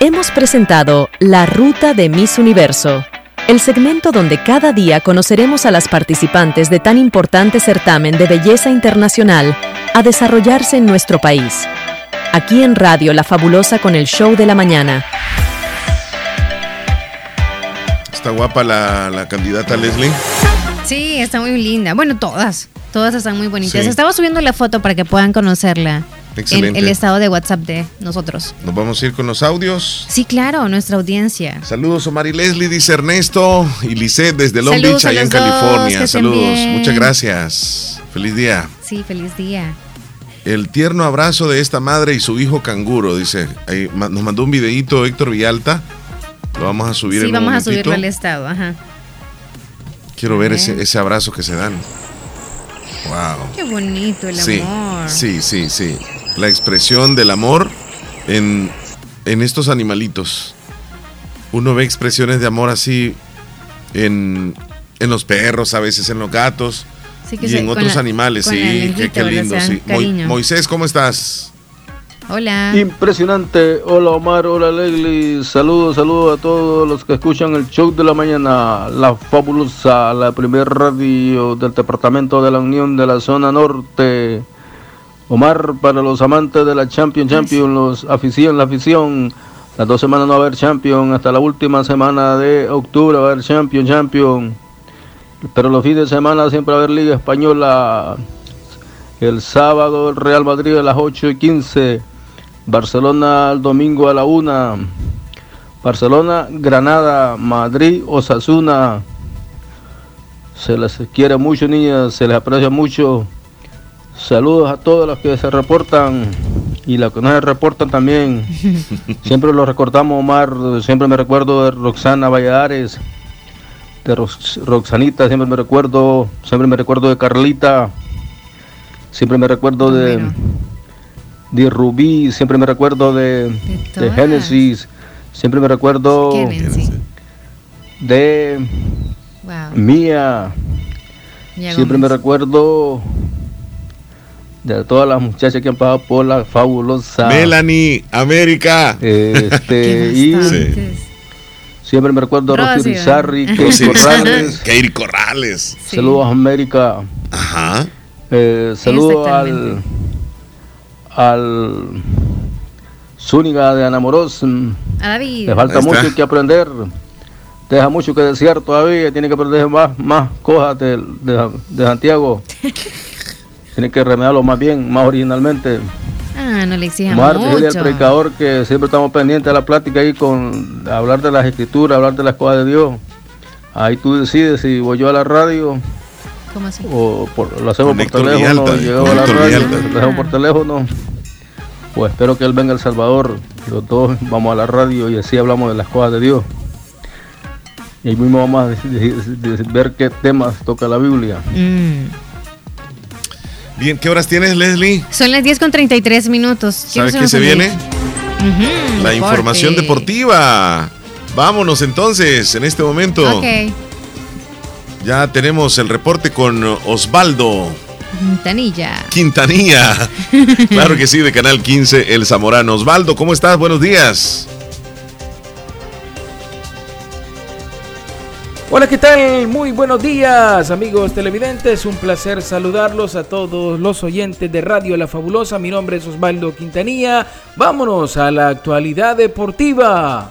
hemos presentado La Ruta de Miss Universo, el segmento donde cada día conoceremos a las participantes de tan importante certamen de belleza internacional a desarrollarse en nuestro país. Aquí en Radio La Fabulosa con el show de la mañana. Está guapa la, candidata Leslie. Sí, está muy linda. Bueno, todas. Todas están muy bonitas. Estaba subiendo la foto para que puedan conocerla. Excelente. el estado de WhatsApp de nosotros. Nos vamos a ir con los audios. Sí, claro, nuestra audiencia. Saludos, Omar y Leslie, dice Ernesto y Lisette desde Long Saludos Beach, allá en dos, California. Saludos, muchas gracias. Feliz día. Sí, feliz día. El tierno abrazo de esta madre y su hijo canguro, dice. Ahí nos mandó un videíto Héctor Villalta. Lo vamos a subir Sí, en vamos un a subirlo al estado, ajá. Quiero ver ese, ese abrazo que se dan. Wow. Qué bonito el Sí, amor. sí, sí, sí. La expresión del amor en, en estos animalitos. Uno ve expresiones de amor así en, en los perros, a veces en los gatos Sí, que y en otros la- animales. Sí, qué, lindo. Sí. Mo-. Moisés, ¿cómo estás? Hola. Impresionante. Hola Omar, hola Leslie. Saludos, saludos a todos los que escuchan el show de la mañana. La fabulosa, la primer radio del departamento de la Unión de la zona norte. Omar, para los amantes de la Champion Champion, los afición, la afición. Las dos semanas no va a haber Champion, hasta la última semana de octubre va a haber Champion Champion. Pero los fines de semana siempre va a haber Liga Española. El sábado el Real Madrid a las 8 y 15. Barcelona el domingo a la 1. Barcelona, Granada, Madrid, Osasuna. Se les quiere mucho, niñas, se les aprecia mucho. Saludos a todos los que se reportan y los que no se reportan también. Siempre lo recordamos, Omar. Siempre me recuerdo de Roxana Valladares, de Rox- Roxanita, siempre me recuerdo. Siempre me recuerdo de Carlita. Siempre me recuerdo de, de Rubí. Siempre me recuerdo de, de todas. Génesis. Siempre me recuerdo de Wow. Mía Siempre me recuerdo de todas las muchachas que han pasado por la fabulosa. Melanie, América. Este, y siempre me recuerdo de Rosy Rosy, Rizarri, Rizarri, Corrales. Keiri Corrales. Saludos a América. Ajá. Eh, saludos al, al Zúñiga de Anamoros. A David. Le falta Ahí está. mucho que aprender. Deja mucho que desear todavía. Tiene que aprender más, más cosas de, de- de Santiago. Tiene que remediarlo más bien, más originalmente. Ah, no le exija mucho. predicador que siempre estamos pendientes de la plática ahí con hablar de las escrituras, hablar de las cosas de Dios. Ahí tú decides si voy yo a la radio ¿Cómo así? o por- lo hacemos por teléfono, a la radio, lo hacemos por teléfono. O espero que él venga a El Salvador los dos vamos a la radio y así hablamos de las cosas de Dios. Y ahí mismo vamos a ver qué temas toca la Biblia. Mm. Bien, ¿qué horas tienes, Leslie? Son las 10 con 33 minutos. ¿Sabes qué se viene? La deporte. información deportiva. Vámonos entonces, en este momento. Ok. Ya tenemos el reporte con Osvaldo Tanilla. Quintanilla. claro que sí, de Canal 15, El Zamorano. Osvaldo, ¿cómo estás? Buenos días. Hola, ¿qué tal? Muy buenos días, amigos televidentes. Un placer saludarlos a todos los oyentes de Radio La Fabulosa. Mi nombre es Osvaldo Quintanilla. Vámonos a la actualidad deportiva.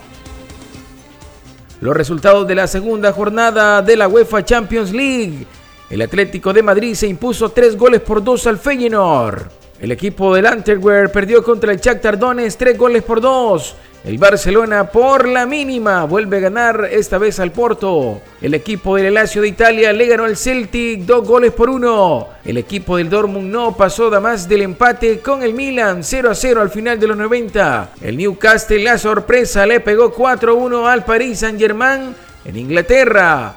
Los resultados de la segunda jornada de la UEFA Champions League. El Atlético de Madrid se impuso tres goles por dos al Feyenoord. El equipo del Antwerp perdió contra el Shakhtar Donetsk tres goles por dos. El Barcelona por la mínima vuelve a ganar esta vez al Porto. El equipo del Lazio de Italia le ganó al Celtic dos goles por uno. El equipo del Dortmund no pasó da más del empate con el Milan 0 a 0 al final de los 90. El Newcastle la sorpresa le pegó 4 a 1 al Paris Saint Germain en Inglaterra.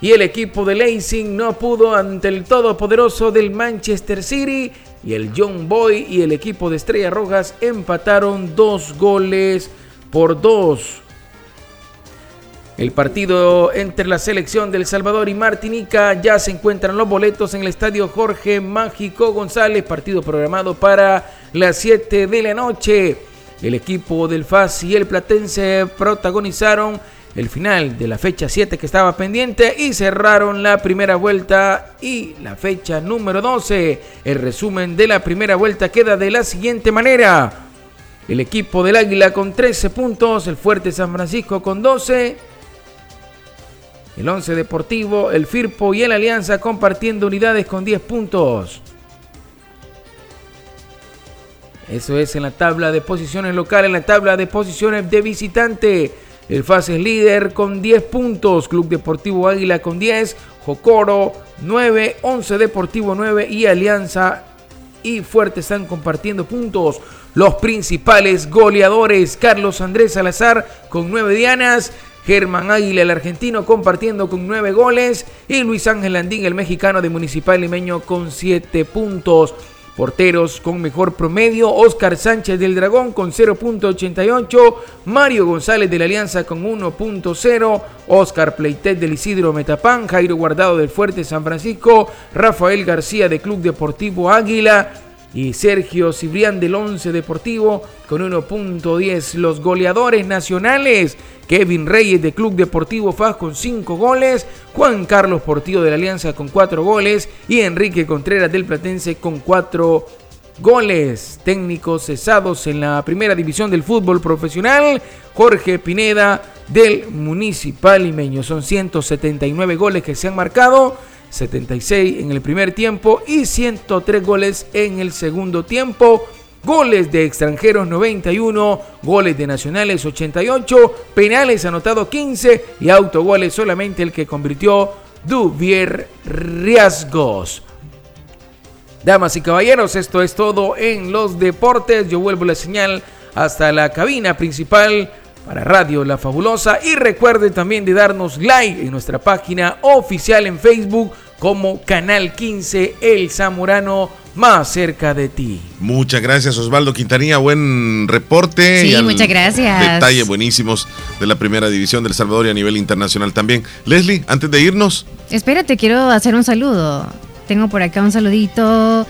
Y el equipo de Leipzig no pudo ante el todopoderoso del Manchester City. Y el John Boy y el equipo de Estrellas Rojas empataron dos goles por dos. El partido entre la selección del Salvador y Martinica ya se encuentran los boletos en el estadio Jorge Mágico González, partido programado para las 7 de la noche. El equipo del FAS y el Platense protagonizaron el final de la fecha 7 que estaba pendiente y cerraron la primera vuelta y la fecha número 12. El resumen de la primera vuelta queda de la siguiente manera. El equipo del Águila con 13 puntos, el Fuerte San Francisco con 12, el 11 Deportivo, el Firpo y el Alianza compartiendo unidades con 10 puntos. Eso es en la tabla de posiciones local, en la tabla de posiciones de visitante. El FAS es líder con 10 puntos, Club Deportivo Águila con 10, Jocoro 9, 11 Deportivo 9 y Alianza y Fuerte están compartiendo puntos. Los principales goleadores, Carlos Andrés Salazar con 9 dianas, Germán Águila el argentino compartiendo con 9 goles y Luis Ángel Andín el mexicano de Municipal Limeño con 7 puntos. Porteros con mejor promedio, Oscar Sánchez del Dragón con 0.88, Mario González de la Alianza con 1.0, Oscar Pleitet del Isidro Metapán, Jairo Guardado del Fuerte San Francisco, Rafael García de Club Deportivo Águila y Sergio Cibrián del Once Deportivo con 1.10. Los goleadores nacionales, Kevin Reyes de Club Deportivo FAS con 5 goles, Juan Carlos Portillo de la Alianza con 4 goles y Enrique Contreras del Platense con 4 goles. Técnicos cesados en la primera división del fútbol profesional, Jorge Pineda del Municipal Limeño. Son 179 goles que se han marcado 76 en el primer tiempo y 103 goles en el segundo tiempo. Goles de extranjeros 91, goles de nacionales 88, penales anotados 15 y autogoles solamente el que convirtió Duvier Riasgos. Damas y caballeros, esto es todo en los deportes. Yo vuelvo la señal hasta la cabina principal para Radio La Fabulosa y recuerde también de darnos like en nuestra página oficial en Facebook como Canal 15 El Zamorano más cerca de ti. Muchas gracias Osvaldo Quintanilla, buen reporte. Sí, muchas gracias. Detalles buenísimos de la primera división del Salvador y a nivel internacional también. Leslie, antes de irnos. Espérate, quiero hacer un saludo. Tengo por acá un saludito.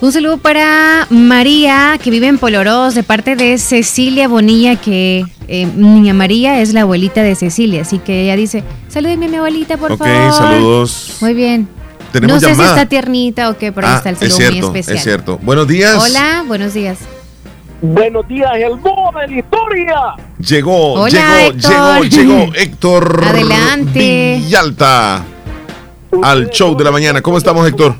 Un saludo para María, que vive en Polorós, de parte de Cecilia Bonilla, que eh, Niña María es la abuelita de Cecilia. Así que ella dice, salúdeme a mi abuelita, por Ok, favor. saludos. Muy bien. Tenemos no sé llamada. si está tiernita o qué, pero ahí Ah, está el es saludo cierto, muy especial. es cierto. Buenos días. Hola, buenos días. Buenos días, el bobo de la historia. Llegó, Hola, llegó, Héctor. llegó, llegó Héctor Adelante. Villalta al show de la mañana. ¿Cómo estamos, Héctor?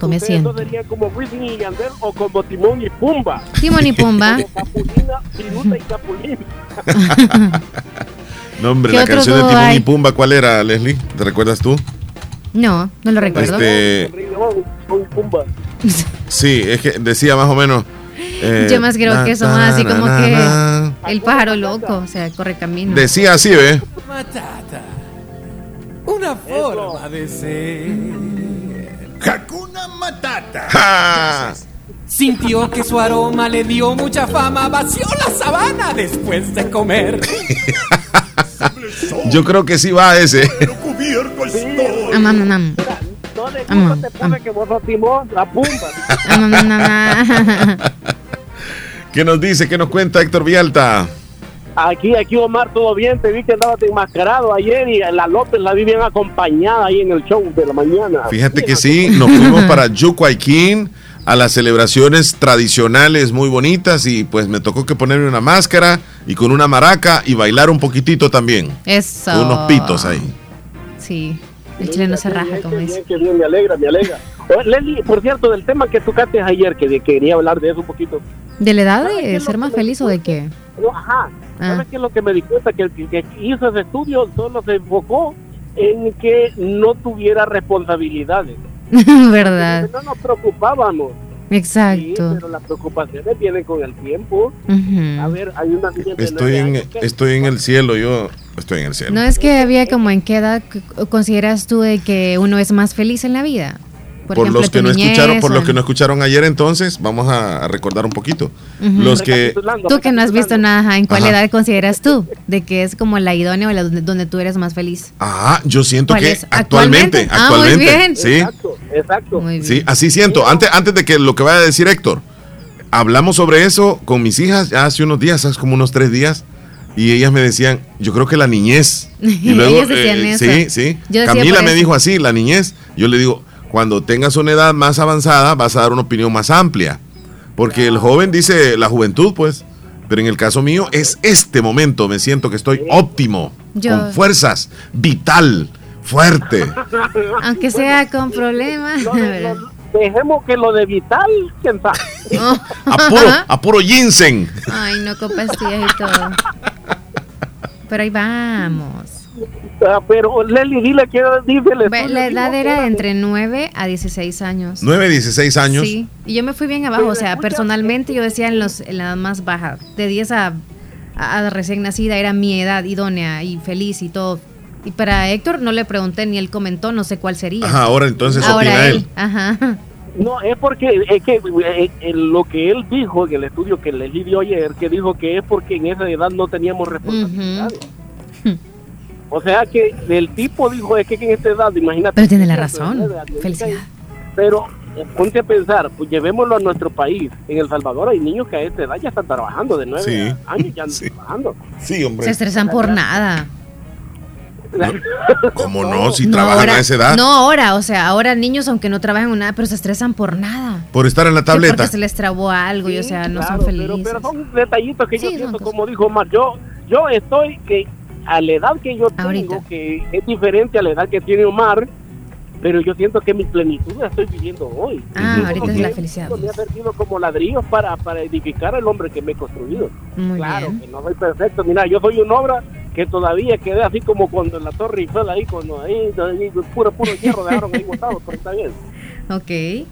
Tome asiento. Sería como Wisin y Yandel o como Timón y Pumba. Timón y Pumba. Capulina, Piruta y Capulín. No, hombre, ¿Qué la canción de Timón hay? y Pumba, ¿cuál era, Leslie? ¿Te recuerdas tú? No, no lo recuerdo. Este, sí, es que decía más o menos. eh, Yo más creo que son na, así na, como na, que na. el pájaro loco, o sea, corre camino. Decía así, ¿ve? Matata. Una forma de ser. Matata. ¡Ja! Sintió que su aroma le dio mucha fama, vació la sabana después de comer. Yo creo que sí va ese. Am, am. ¿Qué nos dice? ¿Qué nos cuenta Héctor Villalta? Aquí, aquí Omar, todo bien. Te vi que andabas enmascarado ayer y la López la vi bien acompañada ahí en el show de la mañana. Fíjate que sí, nos fuimos para Yucuayquín a las celebraciones tradicionales muy bonitas y pues me tocó que ponerme una máscara y con una maraca y bailar un poquitito también. Eso. Con unos pitos ahí. Sí, el chileno se raja, como dice. Que bien, me alegra, me alegra. Oye, Leslie, por cierto, del tema que tocaste ayer, que de- quería hablar de eso un poquito. ¿De la edad de ser más feliz o de qué? No, ajá. Ah. ¿Sabes qué es lo que me di cuenta? Que el que, que hizo ese estudio solo se enfocó en que no tuviera responsabilidades. ¿Verdad? No nos preocupábamos. Sí, Exacto. pero las preocupaciones vienen con el tiempo. Ujú. A ver, hay una Estoy en, años que- estoy en el cielo, yo estoy en el cielo. No es que había como en qué edad consideras tú de que uno es más feliz en la vida. Por, Por, ejemplo, los que no niñez escucharon, por o los que no escucharon ayer entonces, vamos a, recordar un poquito. Ujú. Los que Tú que no has visto nada, ¿en cuál Ajá. edad consideras tú de que es como la idónea o la donde, donde tú eres más feliz? Ah, yo siento ¿Cuál que es? actualmente, ¿Actualmente? Ah, muy actualmente, bien. sí. Exacto, exacto. Sí, así siento. Antes, antes de que lo que vaya a decir Héctor, hablamos sobre eso con mis hijas ya hace unos días, hace como unos tres días, y ellas me decían, yo creo que la niñez. Y luego, Ellas decían eh, eso. sí, sí. Yo Camila me dijo así, la niñez. Yo le digo, cuando tengas una edad más avanzada, vas a dar una opinión más amplia. Porque el joven dice la juventud, pues. Pero en el caso mío es este momento, me siento que estoy óptimo, Yo- con fuerzas, vital, fuerte. Aunque sea con problemas. dejemos que lo de Vital, quién sabe. A puro, a puro ginseng. Ay, no con pastillas y todo. Pero ahí vamos. Ah, Pero Leli, dile que estudio, La edad era entre 9 a 16 años. 9, 16 años. Sí, y yo me fui bien abajo, o sea, personalmente yo decía en, los, en la más baja, de 10 a, a- a recién nacida era mi edad idónea y feliz y todo. Y para Héctor no le pregunté ni él comentó, no sé cuál sería. Ajá, ahora entonces Ahora opina él. él. Ajá. No, es porque es que eh, eh, lo que él dijo en el estudio que Leli dio ayer, que dijo que es porque en esa edad no teníamos responsabilidad. O sea que el tipo dijo es que en esta edad, imagínate. Pero tiene la razón. edad, Felicidad. Pero eh, ponte a pensar, pues llevémoslo a nuestro país. En El Salvador hay niños que a esta edad ya están trabajando, de nueve Sí. años ya andan trabajando. Sí, hombre. Se estresan por nada. ¿Cómo no? Si No, trabajan ahora- a esa edad. No, ahora, o sea, ahora niños aunque no trabajan en nada, pero se estresan por nada. Por estar en la tableta. Porque se les trabó algo y o sea, no Claro, son pero, felices. pero son detallitos que yo Sí, siento, cosas. como dijo Omar, yo, yo estoy que a la edad que yo tengo, que es diferente a la edad que tiene Omar, pero yo siento que mi plenitud la estoy viviendo hoy. Ah, ahorita es la felicidad. Me ha servido como ladrillos para, para edificar al hombre que me he construido. Muy claro, bien. que no soy perfecto. Mira, yo soy una obra que todavía quedé así como cuando en la Torre Eiffel ahí, cuando ahí, ahí, puro, puro hierro dejaron ahí botado, pero está bien. Ok.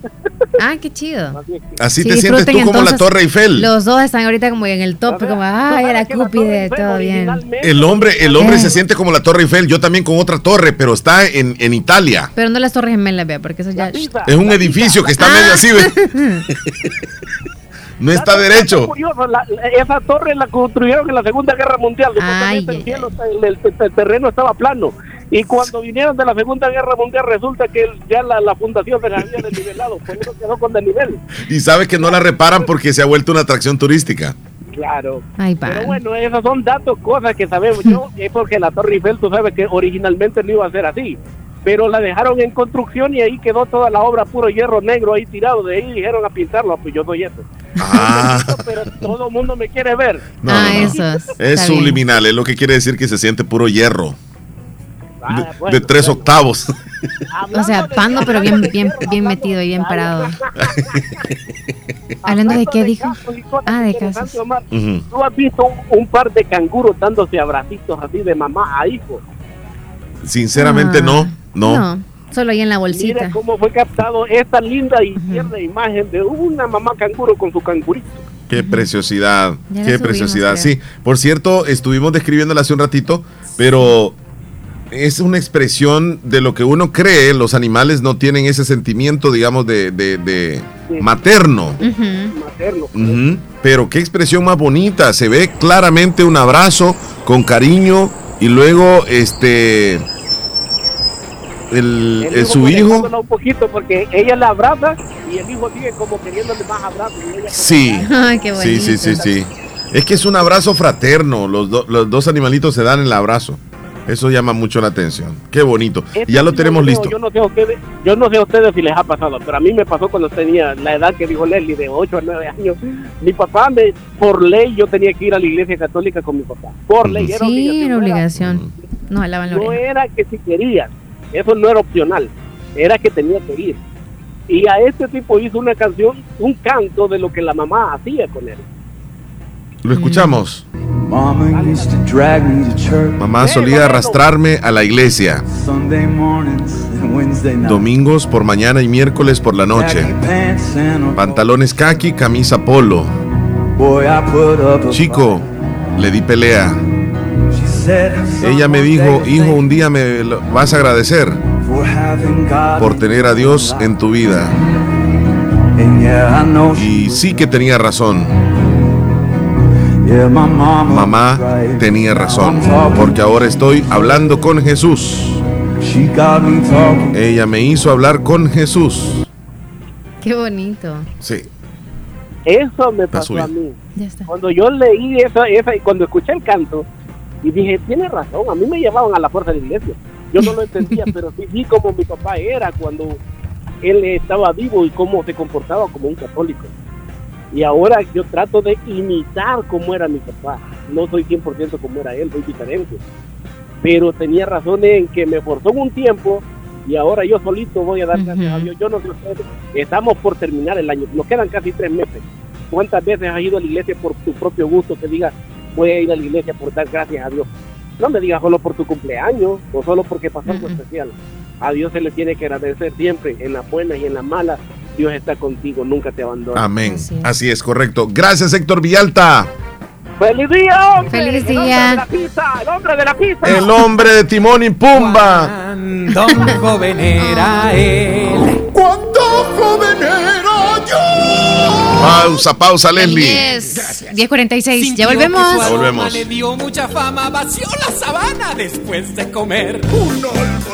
Ah, qué chido. Así Sí, te sientes tú como la. Torre Eiffel. Los dos están ahorita como en el top, como, ay, era Cúpide, todo bien. El hombre, el hombre se siente como la Torre Eiffel, yo también con otra torre, pero está en, en Italia. Pero no las torres gemelas, vea, porque eso ya... Es un edificio que está medio así, ¿ve? No está derecho. curioso, la- la- esa torre la construyeron en la Segunda Guerra Mundial. Supuestamente el, cielo, el, el- el terreno estaba plano. Y cuando vinieron de la Segunda Guerra Mundial, resulta que ya la, la fundación se la había desnivelado. Por eso quedó con desnivel. Y sabe que no la reparan porque se ha vuelto una atracción turística. Claro. Ay, Pero bueno, esos son datos, cosas que sabemos. Yo, es porque la Torre Eiffel, tú sabes que originalmente no iba a ser así. Pero la dejaron en construcción y ahí quedó toda la obra puro hierro negro ahí tirado. De ahí dijeron a pintarlo. Pues yo doy eso. Ah, Pero todo el mundo me quiere ver. no, Ah, no, no. esos. Es bien. subliminal, es lo que quiere decir que se siente puro hierro. De, bueno, de tres octavos. O sea, pando, pero bien, bien, bien metido y bien parado. Hablando de qué dijo. Ah, de casos. ¿Tú has visto un, un par de canguros dándose abracitos así de mamá a hijo? Sinceramente Ah, no, no. solo ahí en la Mira bolsita. cómo fue captado esta linda y tierna imagen de una mamá canguro con su cangurito. Qué preciosidad, qué subimos, preciosidad. creo. Sí, por cierto, estuvimos describiéndola hace un ratito, pero es una expresión de lo que uno cree. Los animales no tienen ese sentimiento, digamos, de, de- de materno. Pero qué expresión más bonita. Se ve claramente un abrazo con cariño y luego este el, El el- su hijo. dejándola un poquito porque ella la abraza y el hijo sigue como queriéndole más abrazos. y ella como- Sí. Ay, qué sí, sí, sí, sí. Es que es un abrazo fraterno. Los, do- los dos animalitos se dan el abrazo. Eso llama mucho la atención. Qué bonito. Ya lo tenemos yo listo. Yo no sé a ustedes, yo no sé a ustedes si les ha pasado, pero a mí me pasó cuando tenía la edad que dijo Leslie, de 8 a 9 años. Mi papá, me, por ley, yo tenía que ir a la iglesia católica con mi papá. Por ley, era Sí, obligación, era obligación. No, alaban la no era que si querías, eso no era opcional, era que tenía que ir. Y a este tipo hizo una canción, un canto de lo que la mamá hacía con él. Lo escuchamos. Mamá solía arrastrarme a la iglesia. Domingos por mañana y miércoles por la noche. Pantalones khaki, camisa polo. Chico, le di pelea. Ella me dijo, hijo, un día me vas a agradecer por tener a Dios en tu vida. Y sí que tenía razón. Yeah, my mama Mamá tenía razón, porque ahora estoy hablando con Jesús. She got me talking. Ella me hizo hablar con Jesús. Qué bonito. Sí. Eso me pasó a mí. Ya está. Cuando yo leí esa, esa, y cuando escuché el canto, y dije, tiene razón, a mí me llevaban a la fuerza de la iglesia. Yo no lo entendía, pero sí vi como mi papá era cuando él estaba vivo y cómo se comportaba como un católico. Y ahora yo trato de imitar cómo era mi papá. No soy 100% como era él, soy diferente. Pero tenía razón en que me forzó un tiempo Y ahora yo solito voy a dar gracias a Dios. Yo no sé ustedes, estamos por terminar el año, nos quedan casi tres meses. ¿Cuántas veces has ido a la iglesia por tu propio gusto que digas, voy a ir a la iglesia por dar gracias a Dios? No me digas solo por tu cumpleaños o solo porque pasó algo especial. A Dios se le tiene que agradecer siempre, en las buenas y en las malas. Dios está contigo, nunca te abandona. Amén. Así es, correcto. Gracias, Héctor Villalta. ¡Feliz día, hombre! ¡Feliz El hombre día! de la pizza, el hombre de la pizza. El hombre de Timón y Pumba. Cuando joven era él. Cuando joven era yo. Pausa, pausa, Leslie. 10, 10.46. Sintió Ya volvemos. aroma Volvemos. Le dio mucha fama, vació la sabana después de comer.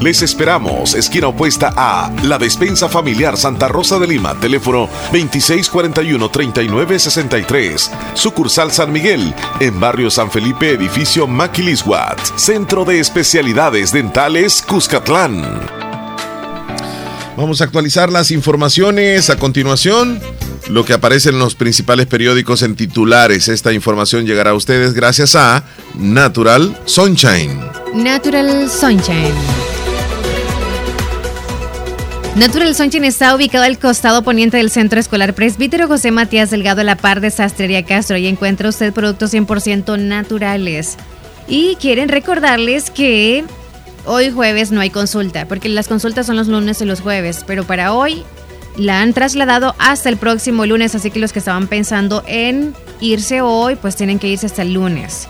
Les esperamos, esquina opuesta a La Despensa Familiar Santa Rosa de Lima, teléfono 2641-3963. Sucursal San Miguel, en barrio San Felipe, edificio Maquilisguat. Centro de Especialidades Dentales Cuscatlán. Vamos a actualizar las informaciones a continuación. Lo que aparece en los principales periódicos en titulares. Esta información llegará a ustedes gracias a Natural Sunshine. Natural Sunshine. Natural Sunshine está ubicado al costado poniente del Centro Escolar Presbítero José Matías Delgado a la par de Sastrería Castro y encuentra usted productos 100% naturales. Y quieren recordarles que hoy jueves no hay consulta, porque las consultas son los lunes y los jueves, pero para hoy la han trasladado hasta el próximo lunes, así que los que estaban pensando en irse hoy, pues tienen que irse hasta el lunes.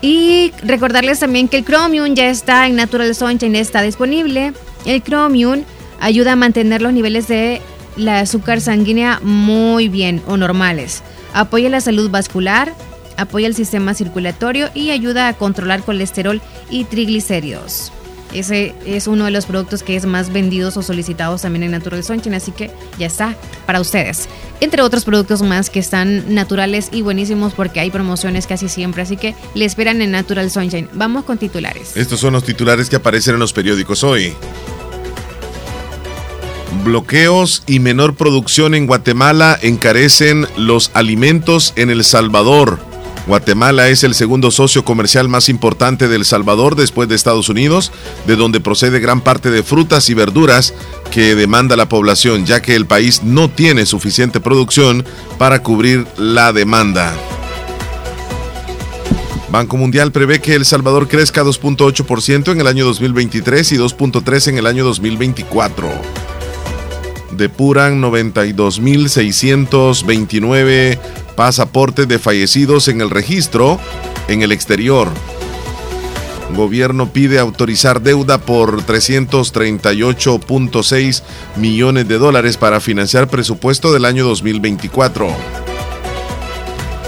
Y recordarles también que el Chromium ya está en Natural Sunshine, está disponible. El Chromium ayuda a mantener los niveles de la azúcar sanguínea muy bien o normales. Apoya la salud vascular, apoya el sistema circulatorio y ayuda a controlar colesterol y triglicéridos. Ese es uno de los productos que es más vendidos o solicitados también en Natural Sunshine, así que ya está para ustedes. Entre otros productos más que están naturales y buenísimos porque hay promociones casi siempre, así que le esperan en Natural Sunshine. Vamos con titulares. Estos son los titulares que aparecen en los periódicos hoy. Bloqueos y menor producción en Guatemala encarecen los alimentos en El Salvador. Guatemala es el segundo socio comercial más importante de El Salvador después de Estados Unidos, de donde procede gran parte de frutas y verduras que demanda la población, ya que el país no tiene suficiente producción para cubrir la demanda. Banco Mundial prevé que El Salvador crezca 2.8% en el año 2023 y 2.3% en el año 2024 depuran 92.629 pasaportes de fallecidos en el registro en el exterior. Gobierno pide autorizar deuda por 338.6 millones de dólares para financiar presupuesto del año 2024.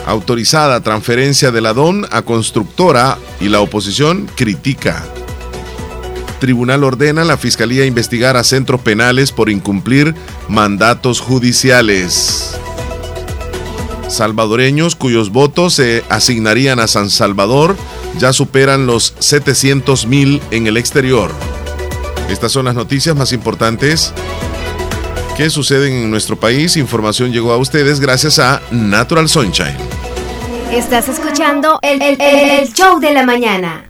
Autorizada transferencia de la DON a constructora y la oposición critica. Tribunal ordena a la Fiscalía investigar a centros penales por incumplir mandatos judiciales. Salvadoreños cuyos votos se asignarían a San Salvador ya superan los 700 mil en el exterior. Estas son las noticias más importantes que suceden en nuestro país. Información llegó a ustedes gracias a Natural Sunshine. Estás escuchando el, el- el show de la mañana.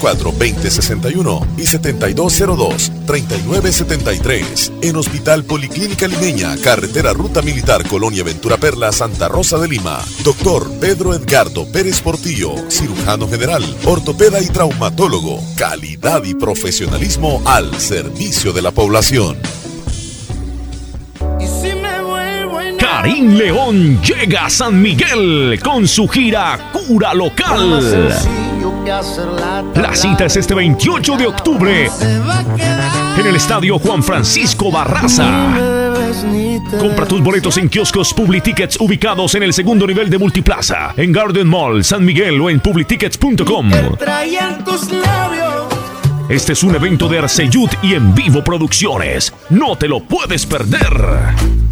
2061 y 7202 3973 en Hospital Policlínica Limeña, Carretera Ruta Militar Colonia Ventura Perla, Santa Rosa de Lima. Doctor Pedro Edgardo Pérez Portillo, cirujano general, ortopeda y traumatólogo. Calidad y profesionalismo al servicio de la población. Karim León llega a San Miguel con su gira Cura Local. La cita es este 28 de octubre en el estadio Juan Francisco Barraza. Compra tus boletos en kioscos Publitickets ubicados en el segundo nivel de Multiplaza, en Garden Mall, San Miguel o en publitickets.com. Este es un evento de Arceyud y en vivo producciones. No te lo puedes perder.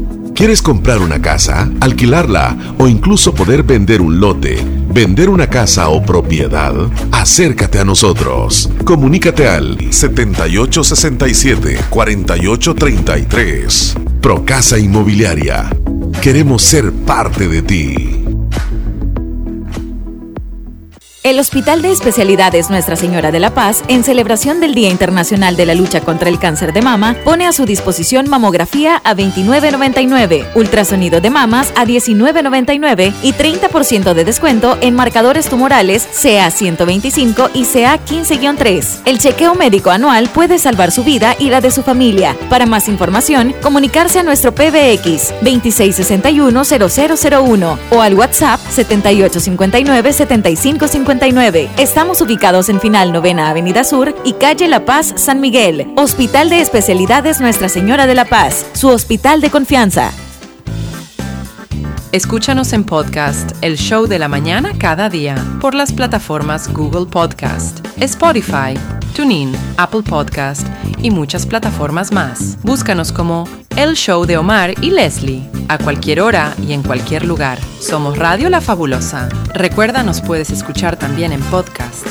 ¿Quieres comprar una casa, alquilarla o incluso poder vender un lote, vender una casa o propiedad? Acércate a nosotros. Comunícate al 7867-4833. Procasa Inmobiliaria. Queremos ser parte de ti. El Hospital de Especialidades Nuestra Señora de la Paz, en celebración del Día Internacional de la Lucha contra el Cáncer de Mama, pone a su disposición mamografía a 29.99, ultrasonido de mamas a 19.99 y 30% de descuento en marcadores tumorales CA 125 y CA 15-3. El chequeo médico anual puede salvar su vida y la de su familia. Para más información, comunicarse a nuestro PBX 2661-0001 o al WhatsApp 7859-7550. Estamos ubicados en Final Novena Avenida Sur y Calle La Paz, San Miguel. Hospital de Especialidades Nuestra Señora de la Paz, su hospital de confianza. Escúchanos en podcast El Show de la Mañana cada día por las plataformas Google Podcast, Spotify, TuneIn, Apple Podcast y muchas plataformas más. Búscanos como El Show de Omar y Leslie a cualquier hora y en cualquier lugar. Somos Radio La Fabulosa. Recuerda, nos puedes escuchar también en podcast.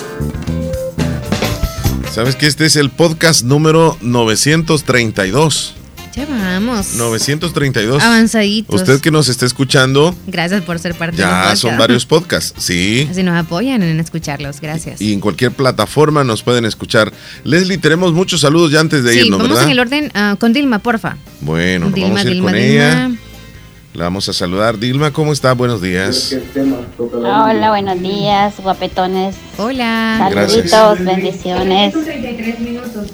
¿Sabes que este es el podcast número 932? Ya vamos. 932. Avanzaditos. Usted que nos está escuchando, Gracias por ser parte ya podcast. son varios podcasts, sí. Así nos apoyan en escucharlos. Gracias. Y en cualquier plataforma nos pueden escuchar. Leslie, tenemos muchos saludos ya antes de sí, irnos, vamos ¿verdad? en el orden ah, con Dilma, porfa. Bueno, Dilma, vamos a ir Dilma, con Dilma. ella. La vamos a saludar. Dilma, ¿cómo está? Buenos días. Hola, buenos días, guapetones. Hola. Saluditos, bendiciones.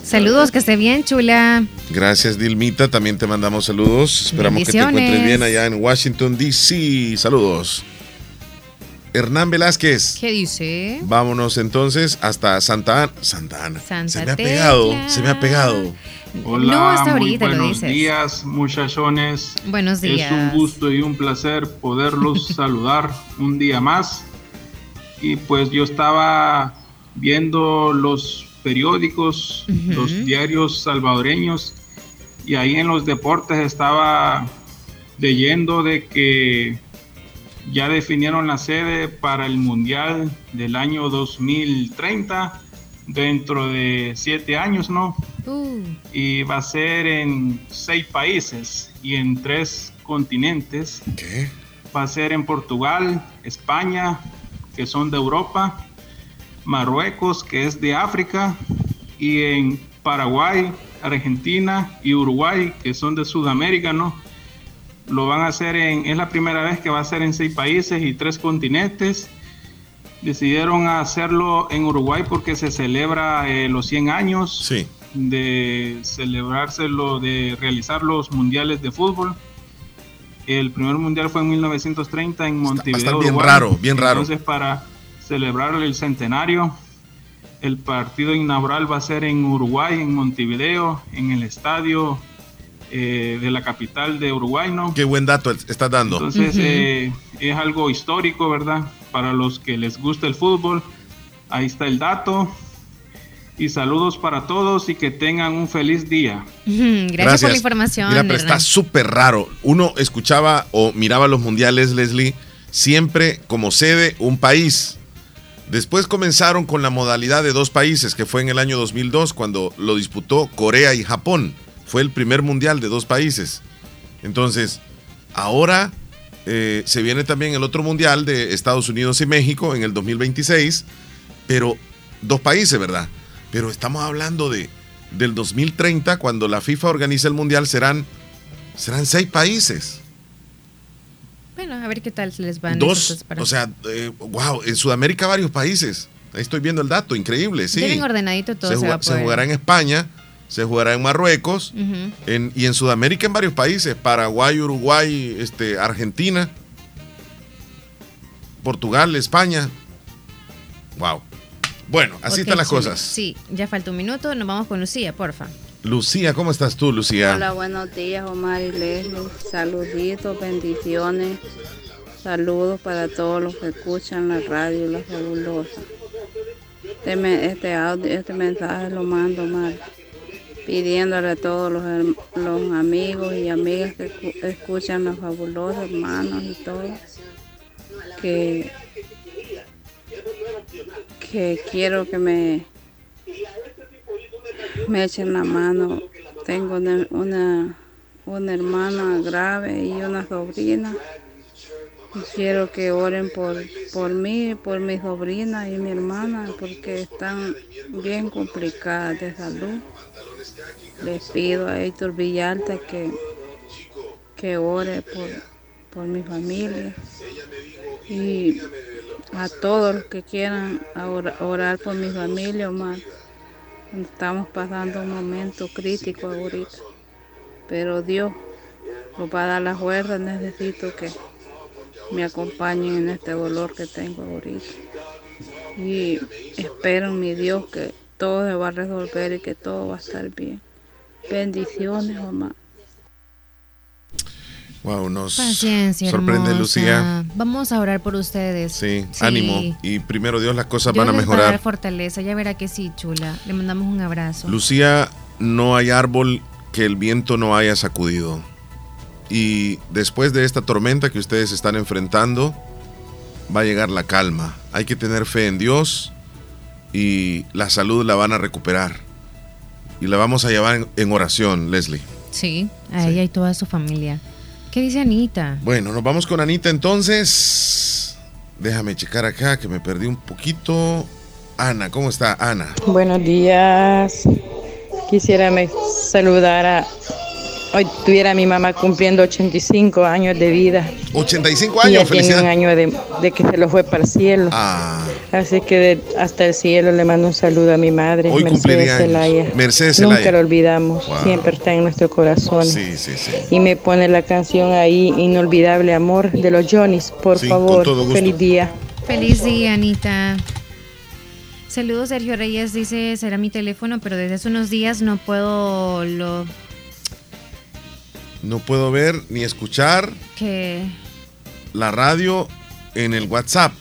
Saludos, que esté bien, chula. Gracias, Dilmita. También te mandamos saludos. Esperamos que te encuentres bien allá en Washington, D.C. Saludos. Hernán Velázquez. ¿Qué dice? Vámonos entonces hasta Santa Ana. Santa Ana. Santa se me ha Tecla. pegado, se me ha pegado. Hola, No, hasta muy ahorita lo buenos dices. días, muchachones. Buenos días. Es un gusto y un placer poderlos saludar un día más. Y pues yo estaba viendo los periódicos, los diarios salvadoreños, y ahí en los deportes estaba leyendo de que ya definieron la sede para el Mundial del año 2030, dentro de siete años, ¿no? Uh, y va a ser en seis países y en tres continentes. Va a ser en Portugal, España, que son de Europa, Marruecos, que es de África, y en Paraguay, Argentina y Uruguay, que son de Sudamérica, ¿no? Lo van a hacer en, es la primera vez que va a ser en seis países y tres continentes. Decidieron hacerlo en Uruguay porque se celebra eh, los 100 años de celebrárselo, de realizar los mundiales de fútbol. El primer mundial fue en 1930 en Montevideo. estar bien Uruguay. raro, bien raro. Entonces, para celebrar el centenario, el partido inaugural va a ser en Uruguay, en Montevideo, en el estadio eh, de la capital de Uruguay, ¿no? Qué buen dato estás dando. Entonces eh, es algo histórico, ¿verdad? Para los que les gusta el fútbol, ahí está el dato. Y saludos para todos y que tengan un feliz día. Ujú, Gracias, por la información. Mira, pero está súper raro. Uno escuchaba o miraba los mundiales, Leslie, siempre como sede un país. Después comenzaron con la modalidad de dos países, que fue en el año 2002, cuando lo disputó Corea y Japón. Fue el primer mundial de dos países. Entonces, ahora eh, se viene también el otro mundial de Estados Unidos y México en el 2026, pero dos países, ¿verdad? Pero estamos hablando de del 2030, cuando la FIFA organiza el mundial, serán, serán seis países. Bueno, a ver qué tal se les van. Dos, para- o sea, eh, wow, en Sudamérica varios países. Ahí estoy viendo el dato, increíble, sí. Bien ordenadito todo se, se, juga- va a se jugará en España, se jugará en Marruecos, en- y en Sudamérica en varios países, Paraguay, Uruguay, este, Argentina, Portugal, España. Wow. Bueno, así están las cosas. Sí, ya falta un minuto. Nos vamos con Lucía, porfa. Lucía, ¿cómo estás tú, Lucía? Hola, buenos días, Omar y Leslie. Saluditos, bendiciones. Saludos para todos los que escuchan la radio La Fabulosa. Este, este audio, este mensaje lo mando, Omar, pidiéndole a todos los, los amigos y amigas que escu- escuchan La Fabulosa, hermanos y todo, que, que quiero que me me echen la mano. Tengo una, una, una hermana grave y una sobrina Y quiero que oren por, por mí, por mi sobrina y mi hermana, porque están bien complicadas de salud. Les pido a Héctor Villalta que, que ore por, por mi familia y a todos los que quieran ora- orar por mi familia, Omar. Estamos pasando un momento crítico ahorita, pero Dios nos va a dar la fuerza. Necesito que me acompañen en este dolor que tengo ahorita. Y espero en mi Dios que todo se va a resolver y que todo va a estar bien. Bendiciones, mamá. Wow, nos Paciencia, sorprende hermosa. Lucía. Vamos a orar por ustedes. Sí, Sí. ánimo. Y primero Dios, las cosas Dios van a les va a dar mejorar. fortaleza, ya verá que sí, chula. Le mandamos un abrazo. Lucía, no hay árbol que el viento no haya sacudido. Y después de esta tormenta que ustedes están enfrentando, va a llegar la calma. Hay que tener fe en Dios y la salud la van a recuperar. Y la vamos a llevar en, en oración, Leslie. Sí, a ella y toda su familia. ¿Qué dice Anita? Bueno, nos vamos con Anita entonces. Déjame checar acá que me perdí un poquito. Ana, ¿cómo está Ana? Buenos días. Quisiera me saludar a... Hoy tuviera mi mamá cumpliendo 85 años de vida. 85 Y ya años, tiene un año de, de que se lo fue para el cielo. Ah, Así que de- hasta el cielo le mando un saludo a mi madre, Hoy cumpliría Mercedes años. Zelaya. Mercedes Nunca Zelaya. lo olvidamos, Wow. siempre está en nuestro corazón. sí, sí, sí. Y me pone la canción ahí, Inolvidable Amor, de los Johnnys, por Sí, con favor. todo gusto. Feliz día. Feliz día, Anita. Saludos, Sergio Reyes dice, será mi teléfono, pero desde hace unos días no puedo lo No puedo ver ni escuchar que... la radio en el WhatsApp.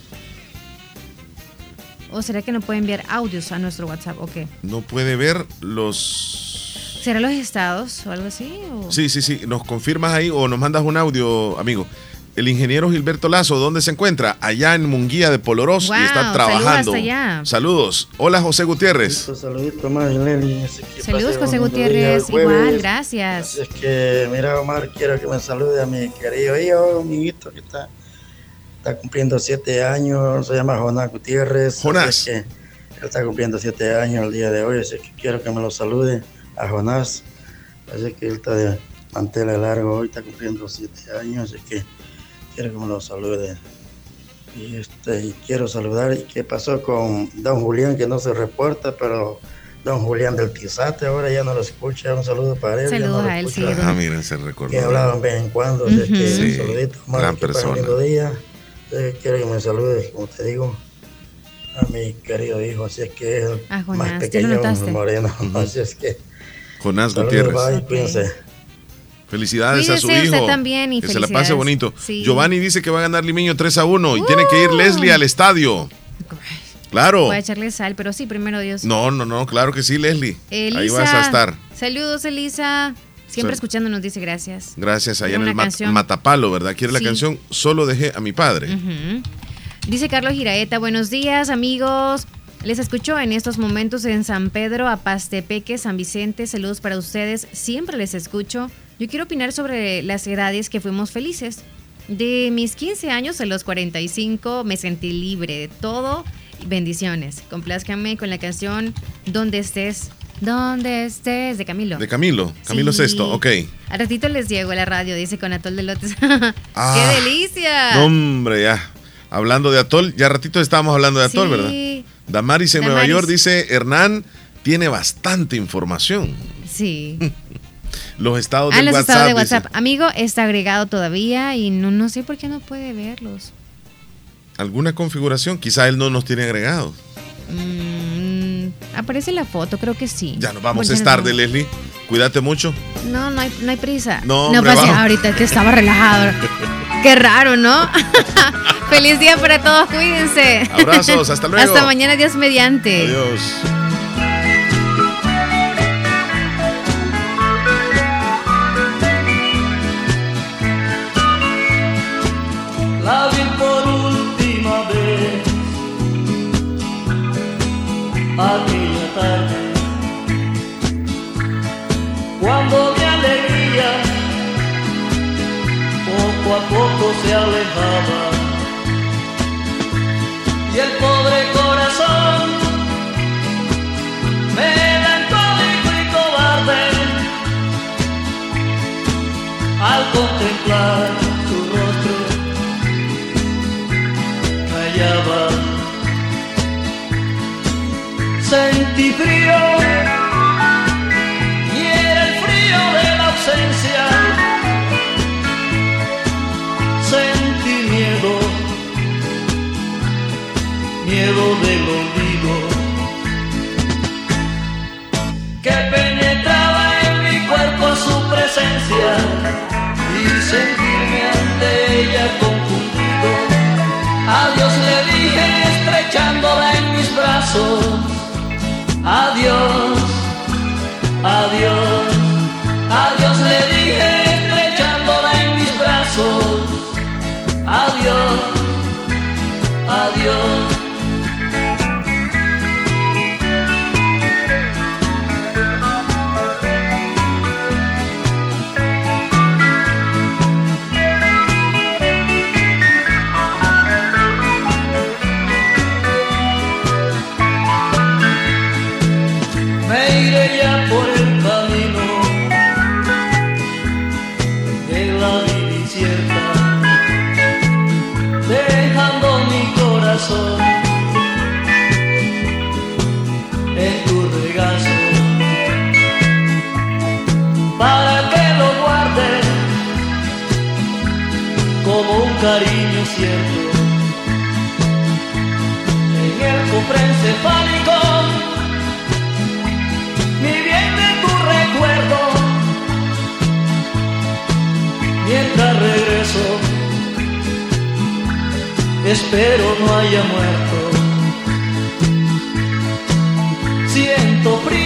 ¿O será que no puede enviar audios a nuestro WhatsApp o qué? No puede ver los... ¿Será los estados o algo así? o- Sí, sí, sí. Nos confirmas ahí o nos mandas un audio, amigo. El ingeniero Gilberto Lazo, ¿dónde se encuentra? Allá en Munguía de Polorós Wow, y está saludos trabajando. hasta allá. Saludos. Hola, José Gutiérrez. Saludito. Así que Saludos, José Gutiérrez. Igual, gracias. Así es que, mira, Omar, quiero que me salude a mi querido hijo, mi hijito, que está, está cumpliendo siete años. Se llama Jonás Gutiérrez. Jonás. Así es que él está cumpliendo siete años el día de hoy, así que quiero que me lo salude a Jonás. Así que él está de manteles largo hoy, está cumpliendo siete años, así que quiero que me lo salude. Y, este, y quiero saludar, ¿y qué pasó con don Julián que no se reporta, pero don Julián del Tizate ahora ya no lo escucha, un saludo para él. ya no Saludos lo a él, escucha. sí. Ah, miren, se recordó. Que hablaban de vez en cuando, así es que Sí, saludito, gran persona. día. Eh, quiero que me salude, como te digo, a mi querido hijo, así es que es el más ¿ya lo pequeño, moreno, así es que Jonás Gutiérrez. bye, cuídense. Felicidades a su hijo. usted también y que se la pase bonito. Sí. Giovanni dice que va a ganar Limeño 3 a 1 y tiene que ir Uh. Leslie al estadio. Claro. Voy a echarle sal, pero sí, primero Dios. No, no, no, claro que sí, Leslie. Elisa, Ahí vas a estar. Saludos, Elisa. Siempre Sal- escuchándonos, dice gracias. Gracias, allá en el una Mat- canción. Matapalo, ¿verdad? Quiere la canción Solo dejé a mi padre. Dice Carlos Giraeta, buenos días amigos. Les escucho en estos momentos en San Pedro, Apastepeque, San Vicente. Saludos para ustedes. Siempre les escucho. Yo quiero opinar sobre las edades que fuimos felices. De mis 15 años a los 45 me sentí libre de todo. Bendiciones. Complázcanme con la canción Donde estés. Donde estés de Camilo. De Camilo, Camilo Sí. Sexto, ok. Al ratito les llego a la radio, dice con Atol de Lotes. Ah. ¡Qué delicia! No, hombre, ya. Hablando de Atol, ya ratito estábamos hablando de Atol, Sí. ¿verdad? Damaris en Nueva Damaris. York dice, Hernán tiene bastante información. Sí. Los estados Ah, del los WhatsApp. estados de dice. WhatsApp. Amigo, está agregado todavía y no, no sé por qué no puede verlos. ¿Alguna configuración? Quizá él no nos tiene agregados. Mm, aparece la foto, creo que sí. Ya nos vamos, es tarde. Leslie. Cuídate mucho. No, no hay, no hay prisa. No, no hombre, pasa, vamos. ahorita te estaba relajado. Qué raro, ¿no? Feliz día para todos, cuídense. Abrazos, hasta luego. Hasta mañana, Dios mediante. Adiós. La vi por última vez aquella tarde cuando mi alegría poco poco a poco se alejaba. Y el pobre corazón, melancólico y cobarde, al contemplar Sentí frío y era el frío de la ausencia. Sentí miedo, miedo del olvido que penetraba en mi cuerpo su presencia y sentirme ante ella confundido. Adiós le dije estrechándola en mis brazos. Adiós, adiós, espero no haya muerto. Siento frío